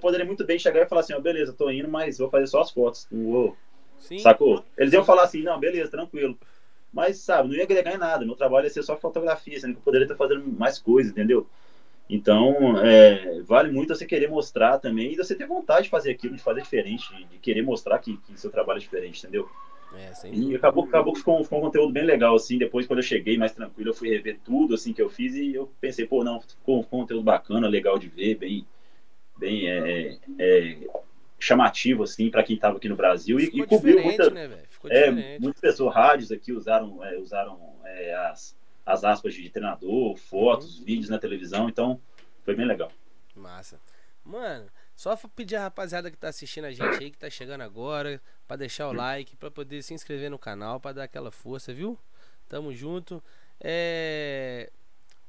poderia muito bem chegar e falar assim, ó, beleza, tô indo, mas vou fazer só as fotos. Vou. Sim. Sacou? Eles iam falar assim, não, beleza, tranquilo. Mas, sabe, não ia agregar em nada. Meu trabalho ia ser só fotografia, sendo que eu poderia estar fazendo mais coisas, entendeu? Então, é, vale muito você querer mostrar também e você ter vontade de fazer aquilo, de fazer diferente, de querer mostrar que, que seu trabalho é diferente, entendeu? É, e acabou, acabou que ficou, ficou, um conteúdo bem legal, assim. Depois, quando eu cheguei mais tranquilo, eu fui rever tudo, assim, que eu fiz e eu pensei, pô, não, ficou, ficou um conteúdo bacana, legal de ver, bem, bem é, é, chamativo, assim, para quem estava aqui no Brasil. Ficou e, e cobriu muita, né, é, muitas pessoas, rádios aqui usaram, é, usaram é, as, as aspas de treinador, fotos, uhum. vídeos na televisão, então foi bem legal. Massa. Mano, só pedir a rapaziada que tá assistindo a gente aí, que tá chegando agora, para deixar o like, para poder se inscrever no canal, para dar aquela força, viu? Tamo junto. É...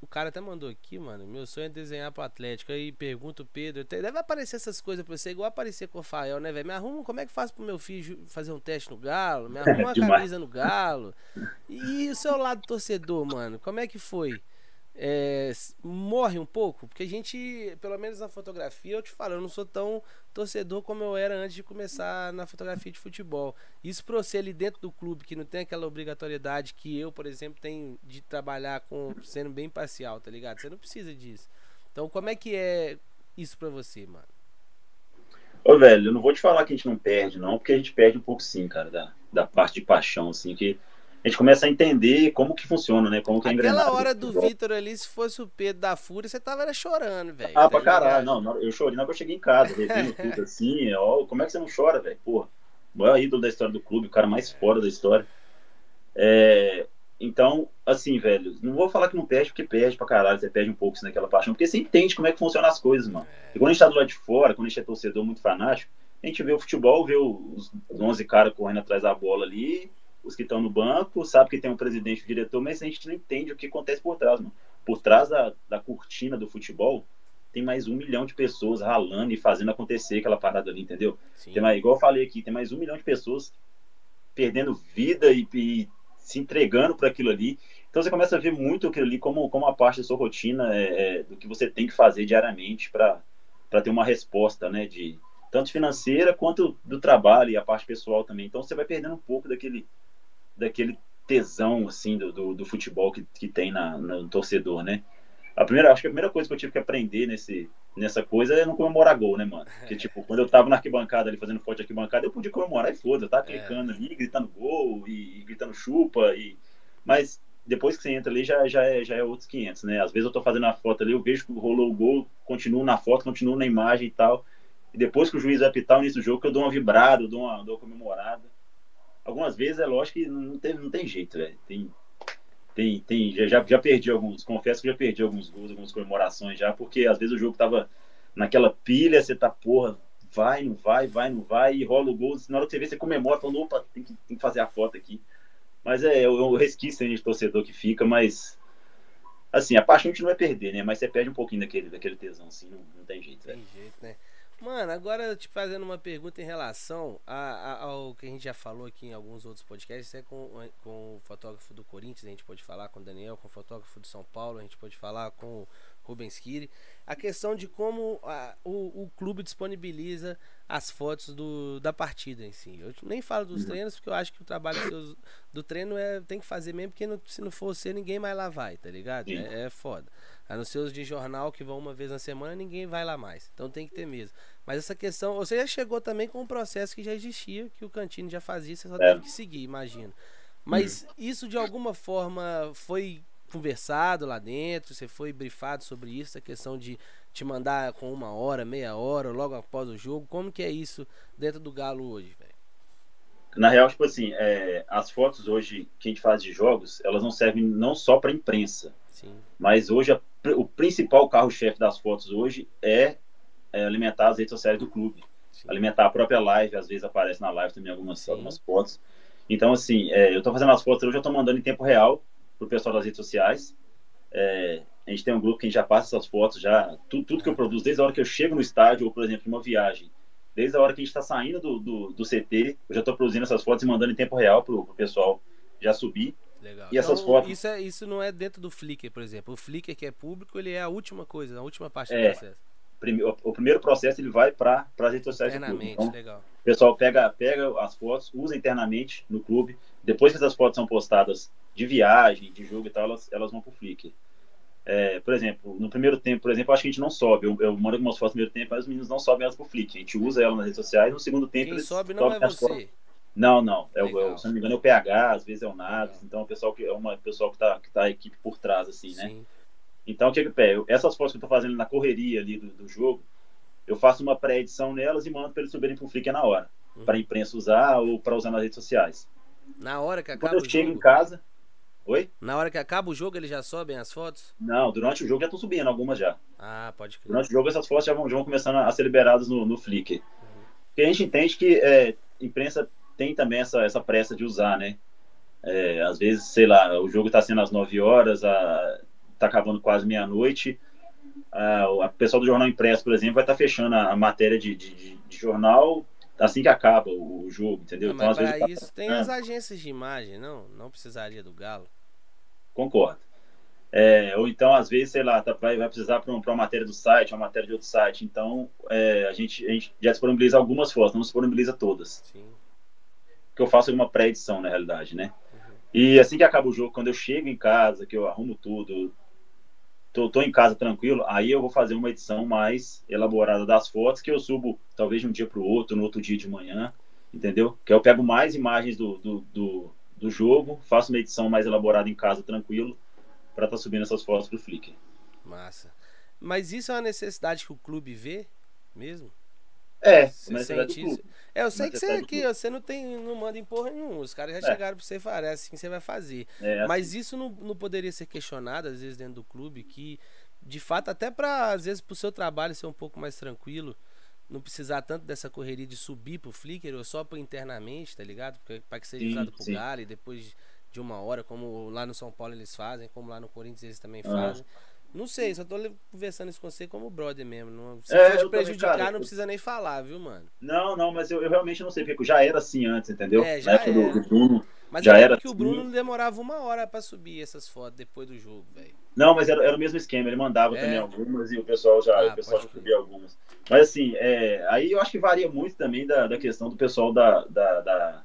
O cara até mandou aqui, mano. Meu sonho é desenhar pro Atlético. Aí pergunta o Pedro. Deve aparecer essas coisas pra você, igual aparecer com o Rafael, né, velho? Me arruma como é que faz pro meu filho fazer um teste no Galo? Me arruma uma camisa no Galo. E o seu lado torcedor, mano? Como é que foi? é, morre um pouco, porque a gente, pelo menos na fotografia, eu te falo, eu não sou tão torcedor como eu era antes de começar na fotografia de futebol. Isso para você ali dentro do clube, que não tem aquela obrigatoriedade que eu, por exemplo, tenho de trabalhar com sendo bem parcial, tá ligado? Você não precisa disso. Então, como é que é isso para você, mano? Ô, velho, eu não vou te falar que a gente não perde, não, porque a gente perde um pouco sim, cara, da, da parte de paixão, assim, que a gente começa a entender como que funciona, né? Como que é Aquela hora do Vitor ali, se fosse o Pedro da Fúria, você tava chorando, velho. Ah, tá pra caralho. Não, eu chorei na hora que eu cheguei em casa, revendo tudo assim. Ó, como é que você não chora, velho? Porra, o maior ídolo da história do clube, o cara mais fora da história. É, então, assim, velho, não vou falar que não perde, porque perde pra caralho, você perde um pouco assim, naquela paixão, porque você entende como é que funcionam as coisas, mano. E quando a gente tá do lado de fora, quando a gente é torcedor muito fanático, a gente vê o futebol, vê os 11 caras correndo atrás da bola ali os que estão no banco, sabe que tem um presidente e um diretor, mas a gente não entende o que acontece por trás, mano. Por trás da, da cortina do futebol, tem mais um milhão de pessoas ralando e fazendo acontecer aquela parada ali, entendeu? Tem mais, igual eu falei aqui, tem mais um milhão de pessoas perdendo vida e, e se entregando para aquilo ali. Então você começa a ver muito aquilo ali como, como uma parte da sua rotina, é, é, do que você tem que fazer diariamente para ter uma resposta, né? De, tanto financeira quanto do trabalho e a parte pessoal também. Então você vai perdendo um pouco daquele, daquele tesão assim do, do, do, futebol que, que tem na, no torcedor, né? A primeira, acho que a primeira coisa que eu tive que aprender nesse nessa coisa é não comemorar gol, né, mano? Porque, tipo, quando eu tava na arquibancada ali, fazendo foto de arquibancada, eu podia comemorar e foda, eu tava é. clicando ali, gritando gol e, e, gritando chupa. E... Mas depois que você entra ali, já, já, é, já é outros 500, né? Às vezes eu tô fazendo a foto ali, eu vejo que rolou o gol, continuo na foto, continuo na imagem e tal. E depois que o juiz vai apitar o início do jogo, eu dou uma vibrada, eu dou uma, dou uma comemorada. Algumas vezes é lógico que não tem, não tem jeito, velho. Tem, tem, tem, já, já perdi alguns, confesso que já perdi alguns gols, algumas comemorações já, porque às vezes o jogo tava naquela pilha, você tá, porra, vai, não vai, vai, não vai, e rola o gol, na hora que você vê, você comemora, falando, opa, tem que, tem que fazer a foto aqui. Mas é, é o resquício de torcedor que fica, mas assim, a paixão a gente não vai perder, né? Mas você perde um pouquinho daquele, daquele tesão, assim, não, não tem jeito. Tem jeito, né? Mano, agora te fazendo uma pergunta em relação a, a, ao que a gente já falou aqui em alguns outros podcasts, é com, com o fotógrafo do Corinthians, a gente pode falar com o Daniel, com o fotógrafo do São Paulo, a gente pode falar com o Rubens Kiri, a questão de como a, o, o clube disponibiliza as fotos do, da partida em si. Eu nem falo dos treinos, porque eu acho que o trabalho do, do treino é, tem que fazer mesmo, porque não, se não for você, ninguém mais lá vai, tá ligado? É, é foda. A não ser os de jornal que vão uma vez na semana, ninguém vai lá mais. Então tem que ter mesmo. Mas essa questão, você já chegou também com um processo que já existia, que o Cantino já fazia, você só é. teve que seguir, imagino. Mas hum. isso de alguma forma foi conversado lá dentro? Você foi brifado sobre isso? A questão de te mandar com uma hora, meia hora, logo após o jogo? Como que é isso dentro do Galo hoje, velho? Na real, tipo assim, é, as fotos hoje que a gente faz de jogos, elas não servem não só para imprensa, Sim. mas hoje a, o principal carro-chefe das fotos hoje é, é, alimentar as redes sociais do clube, Sim. alimentar a própria live, às vezes aparece na live também algumas, algumas fotos. Então, assim, é, eu estou fazendo as fotos hoje, eu estou mandando em tempo real pro pessoal das redes sociais. É, a gente tem um grupo que a gente já passa essas fotos, já tudo, tudo que eu produzo, desde a hora que eu chego no estádio, ou por exemplo, uma viagem, desde a hora que a gente está saindo do, do, do, CT, eu já estou produzindo essas fotos e mandando em tempo real pro, pro pessoal já subir. Legal. E essas então, fotos. Isso, é, isso não é dentro do Flickr, por exemplo. O Flickr que é público, ele é a última coisa, a última parte é, do O, o primeiro processo ele vai para as redes sociais do clube. Então, legal. O pessoal pega, pega as fotos, usa internamente no clube. Depois que essas fotos são postadas de viagem, de jogo e tal, elas, elas vão pro Flickr. É, por exemplo, no primeiro tempo, por exemplo, acho que a gente não sobe. Eu, eu mando algumas fotos no primeiro tempo, mas os meninos não sobem elas pro Flickr. A gente usa ela nas redes sociais. No segundo tempo, Quem eles sobe não é você. Fotos. Não, não. É o, se não me engano, é o PH, às vezes é o Naves. Então, é o pessoal que é uma pessoal que tá, que tá a equipe por trás, assim, né? Então, o que é que pego? Essas fotos que eu tô fazendo na correria ali do, do jogo, eu faço uma pré-edição nelas e mando para eles subirem pro Flickr na hora. Uhum. Para a imprensa usar ou para usar nas redes sociais. Na hora que acaba Quando eu chego jogo. em casa, Oi? Na hora que acaba o jogo, eles já sobem as fotos? Não, durante o jogo já estão subindo, algumas já. Ah, pode crer. Durante o jogo, essas fotos já vão, já vão começando a ser liberadas no, no Flickr. Uhum. Porque a gente entende que é, imprensa tem também essa, essa pressa de usar, né? É, às vezes, sei lá, o jogo está sendo às 9 horas, a, tá acabando quase meia-noite. A, pessoal do jornal impresso, por exemplo, vai estar tá fechando a, a matéria de, de, de, jornal assim que acaba o, o jogo, entendeu? Não, então, às vezes, isso tá... tem as agências de imagem, não? Não precisaria do Galo. Concordo. É, ou então, às vezes, sei lá, tá, vai, vai precisar para uma matéria do site, uma matéria de outro site. Então, é, a, gente, a gente já disponibiliza algumas fotos, não disponibiliza todas. Sim. Que eu faço uma pré-edição, na realidade, né? Uhum. E assim que acaba o jogo, quando eu chego em casa, que eu arrumo tudo, tô, tô em casa tranquilo, aí eu vou fazer uma edição mais elaborada das fotos, que eu subo talvez de um dia para o outro, no outro dia de manhã, entendeu? Que eu pego mais imagens do, do, do do jogo, faço uma edição mais elaborada em casa, tranquilo, para estar tá subindo essas fotos pro Flickr. Massa. Mas isso é uma necessidade que o clube vê mesmo? É, você sente isso? É, eu sei que você aqui, você não tem, não manda em porra nenhuma. Os caras já é. chegaram pra você e falaram, é assim que você vai fazer. É, assim. Mas isso não, não poderia ser questionado, às vezes, dentro do clube, que, de fato, até para às vezes, pro seu trabalho ser um pouco mais tranquilo, não precisar tanto dessa correria de subir pro Flickr ou só pro internamente, tá ligado? Para que seja sim, usado pro sim. Galo e depois de uma hora, como lá no São Paulo eles fazem, como lá no Corinthians eles também ah. fazem. Não sei, só tô conversando isso com você como brother mesmo. Não, se é, for prejudicar, também, cara, não precisa nem falar, viu, mano? Não, não, mas eu, eu realmente não sei, porque já era assim antes, entendeu? É, já Na época era. do, do Bruno. Mas já era que assim. o Bruno demorava uma hora para subir essas fotos depois do jogo, velho. Não, mas era, era o mesmo esquema, ele mandava é. também algumas e o pessoal já, ah, o pessoal já subia algumas. Mas assim, é, aí eu acho que varia muito também da, da questão do pessoal da, da, da,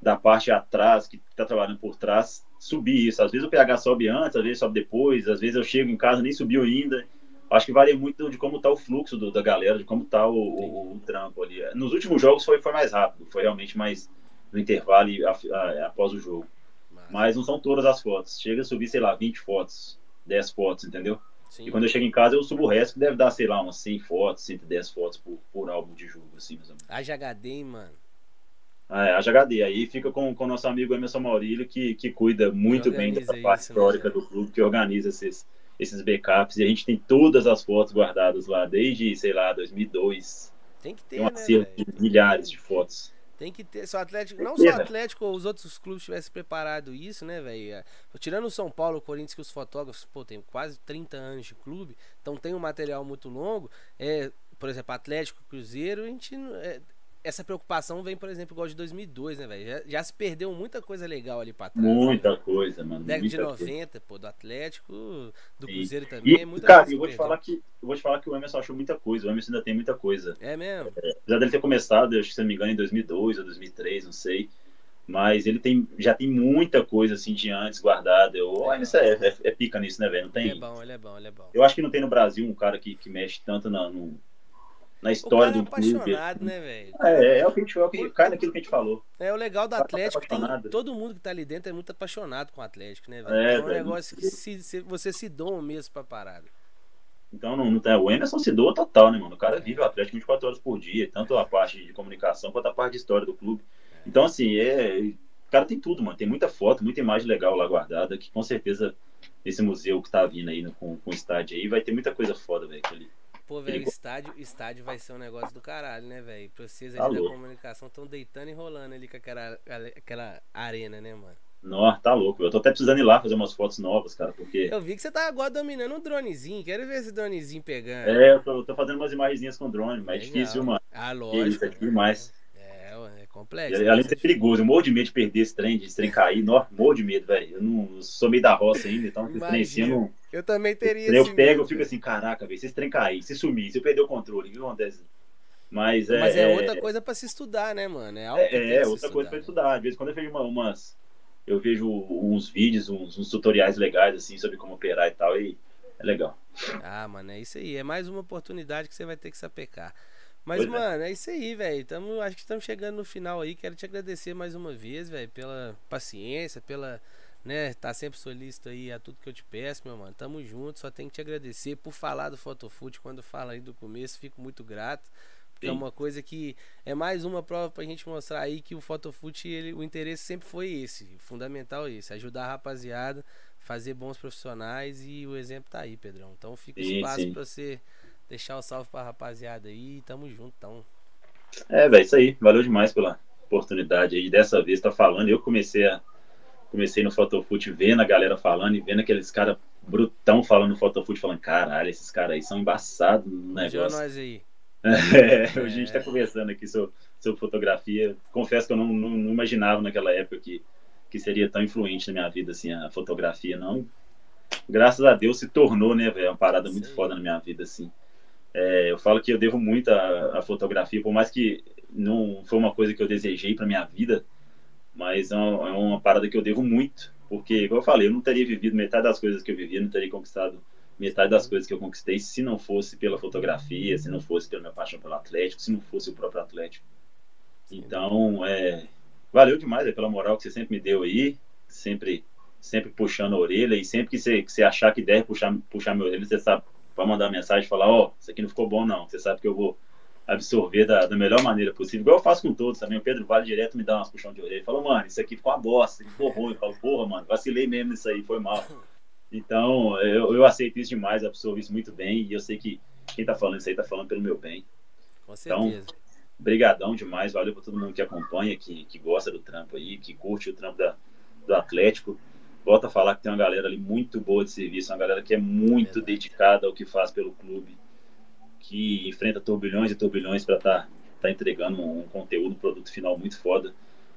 da parte atrás, que está trabalhando por trás, subir isso. Às vezes o PH sobe antes, às vezes sobe depois, às vezes eu chego em casa nem subiu ainda. acho que varia muito de como tá o fluxo do, da galera, de como tá o, o, o, trampo ali. Nos últimos jogos foi, foi mais rápido, foi realmente mais no intervalo e a, a, após o jogo. Mas... Mas não são todas as fotos. Chega a subir, sei lá, 20 fotos, 10 fotos, entendeu? Sim. E quando eu chego em casa, eu subo o resto, que deve dar, sei lá, umas 100 fotos, 110 fotos por, por álbum de jogo, assim, mais ou menos. Haja HD, mano? É, Haja HD. Aí fica com o nosso amigo Emerson Maurílio, que, que cuida muito bem dessa parte isso, né, histórica né, do clube, que organiza esses, esses backups. E a gente tem todas as fotos guardadas lá, desde, sei lá, 2002. Tem que ter, tem uma né, de milhares de fotos. Tem que ter. Se o Atlético, não só o Atlético ou os outros clubes tivessem preparado isso, né, velho? É, tirando o São Paulo, o Corinthians, que os fotógrafos, pô, tem quase 30 anos de clube, então tem um material muito longo. É, por exemplo, Atlético, Cruzeiro, a gente. É, essa preocupação vem, por exemplo, igual de 2002, né, velho? Já, já, se perdeu muita coisa legal ali pra trás. Muita né? coisa, mano. Década de 90, coisa. pô, do Atlético, do Cruzeiro Sim. também. E, muita cara, eu vou, te falar que, eu vou te falar que o Emerson achou muita coisa. O Emerson ainda tem muita coisa. É mesmo? É, apesar dele ter começado, acho que se não me engano, em 2002 ou 2003, não sei. Mas ele tem, já tem muita coisa assim de antes guardada. O Emerson é, é, é, pica nisso, né, velho? Não tem. Ele é bom, ele é bom, ele é bom. Eu acho que não tem no Brasil um cara que, que mexe tanto na, no, na história do é clube. né, velho? É, é o que a gente, é o que cai naquilo que a gente falou. É o legal do tá Atlético, tem, todo mundo que tá ali dentro é muito apaixonado com o Atlético, né, velho? É, é um negócio que se, se, você se doa mesmo pra parada. Então não, não tem, o Emerson se doa total, né, mano? O cara vive o Atlético 24 horas por dia, tanto a parte de comunicação quanto a parte de história do clube. Então, assim, é, o cara tem tudo, mano. Tem muita foto, muita imagem legal lá guardada, que com certeza esse museu que tá vindo aí no, com, com o estádio aí vai ter muita coisa foda, velho. Pô, velho, estádio, estádio vai ser um negócio do caralho, né, velho? Pra vocês ali tá da comunicação estão deitando e rolando ali com aquela, aquela arena, né, mano? Nossa, tá louco. Eu tô até precisando ir lá fazer umas fotos novas, cara, porque... Eu vi que você tá agora dominando um dronezinho. Quero ver esse dronezinho pegando. É, eu tô, tô fazendo umas imagenzinhas com drone, mas é difícil, mano. Ah, lógico. Isso aqui, mais. É, é complexo. E, além de ser perigoso, eu morro de medo de perder esse trem, de esse trem cair. Nossa, morro de medo, velho. Eu não sou meio da roça ainda, então esse trem assim, eu não... Eu também teria Eu pego, eu fico assim, caraca, velho, se esse trem cair, se sumir, se eu perder o controle, o que acontece? Mas é, Mas é outra coisa para se estudar, né, mano? É, é, é outra coisa para estudar. Às vezes, quando eu vejo uma, umas. Eu vejo uns vídeos, uns, uns, tutoriais legais, assim, sobre como operar e tal, e é legal. Ah, mano, é isso aí. É mais uma oportunidade que você vai ter que se apecar. Mas, pois é. mano, é. é. isso aí, velho. Acho que estamos chegando no final aí. Quero te agradecer mais uma vez, velho, pela paciência, pela né? Tá sempre solícito aí a tudo que eu te peço, meu mano. Tamo junto, só tenho que te agradecer por falar do Fotofoot quando fala aí do começo, fico muito grato. Porque é Sim. é uma coisa que é mais uma prova pra gente mostrar aí que o Fotofoot, ele, o interesse sempre foi esse, fundamental esse, ajudar a rapaziada, fazer bons profissionais e o exemplo tá aí, Pedrão. Então fica o espaço sim. pra você deixar o salve pra rapaziada aí, tamo junto, então. É, velho, isso aí. Valeu demais pela oportunidade aí. Dessa vez tá falando, eu comecei a comecei no Fotofoot vendo a galera falando e vendo aqueles caras brutão falando no Fotofoot, falando, caralho, esses caras aí são embaçados no negócio. nós aí. É, hoje a gente está conversando aqui sobre, sobre, fotografia. Confesso que eu não, não, não, imaginava naquela época que, que seria tão influente na minha vida assim, a fotografia, não. Graças a Deus se tornou, né, velho, uma parada muito foda na minha vida, assim. É, eu falo que eu devo muito à, à fotografia, por mais que não foi uma coisa que eu desejei para minha vida, mas é uma, é uma, parada que eu devo muito, porque, como eu falei, eu não teria vivido metade das coisas que eu vivi, não teria conquistado metade das coisas que eu conquistei se não fosse pela fotografia, se não fosse pela minha paixão pelo Atlético, se não fosse o próprio Atlético. Então, é, valeu demais é, pela moral que você sempre me deu aí, sempre sempre puxando a orelha e sempre que você, que você achar que deve puxar, puxar minha orelha, você sabe, vai mandar mensagem e falar, ó, oh, isso aqui não ficou bom não, você sabe que eu vou absorver da, da, melhor maneira possível, igual eu faço com todos também. O Pedro Vale direto me dá umas puxão de orelha. Ele falou, mano, isso aqui ficou uma bosta, ficou ruim. Eu falo, porra, mano, vacilei mesmo nisso aí, foi mal. Então, eu, eu aceito isso demais, absorvo isso muito bem. E eu sei que quem tá falando isso aí tá falando pelo meu bem. Com certeza. Então, brigadão demais, valeu pra todo mundo que acompanha, que, que gosta do trampo aí, que curte o trampo da, do Atlético. Volta a falar que tem uma galera ali muito boa de serviço, uma galera que é muito é dedicada ao que faz pelo clube que enfrenta turbilhões e turbilhões para estar tá, tá entregando um, conteúdo, um produto final muito foda.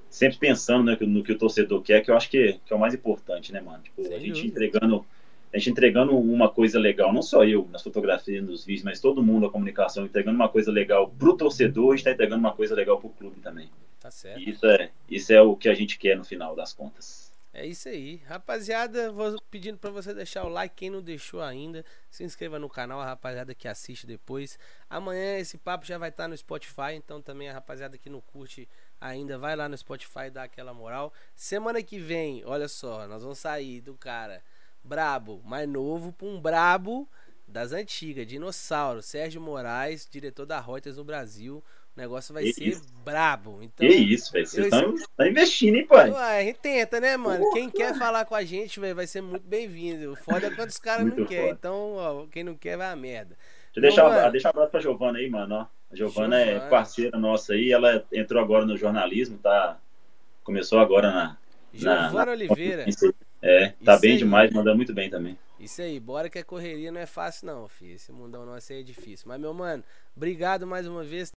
Sempre pensando né, no que o torcedor quer, que eu acho que, que é o mais importante, né, mano? Tipo, a gente entregando a gente entregando uma coisa legal, não só eu nas fotografias, nos vídeos, mas todo mundo, a comunicação, entregando uma coisa legal pro torcedor e está entregando uma coisa legal pro clube também. Tá certo. Isso é, isso é o que a gente quer no final das contas. É isso aí. Rapaziada, vou pedindo para você deixar o like. Quem não deixou ainda, se inscreva no canal, a rapaziada que assiste depois. Amanhã esse papo já vai estar tá no Spotify, então também a rapaziada que não curte ainda vai lá no Spotify dar aquela moral. Semana que vem, olha só, nós vamos sair do cara brabo, mais novo, pra um brabo das antigas, dinossauro, Sérgio Moraes, diretor da Reuters no Brasil. O negócio vai que ser isso? brabo. Então, que isso, velho. Vocês estão eu... investindo, hein, pai? Ué, a gente tenta, né, mano? Porra. Quem quer falar com a gente, véio, vai ser muito bem-vindo. O foda é quando os caras não querem. Então, ó, quem não quer vai a merda. Deixa eu deixar, deixar um abraço pra Giovana aí, mano. Ó. A Giovana, é parceira nossa aí. Ela entrou agora no jornalismo, tá? Começou agora na. Giovana na... Oliveira. É, tá Isso bem aí. demais, manda muito bem também. Isso aí, bora que a correria não é fácil, não, filho. Esse mundão nosso aí é difícil. Mas, meu mano, obrigado mais uma vez.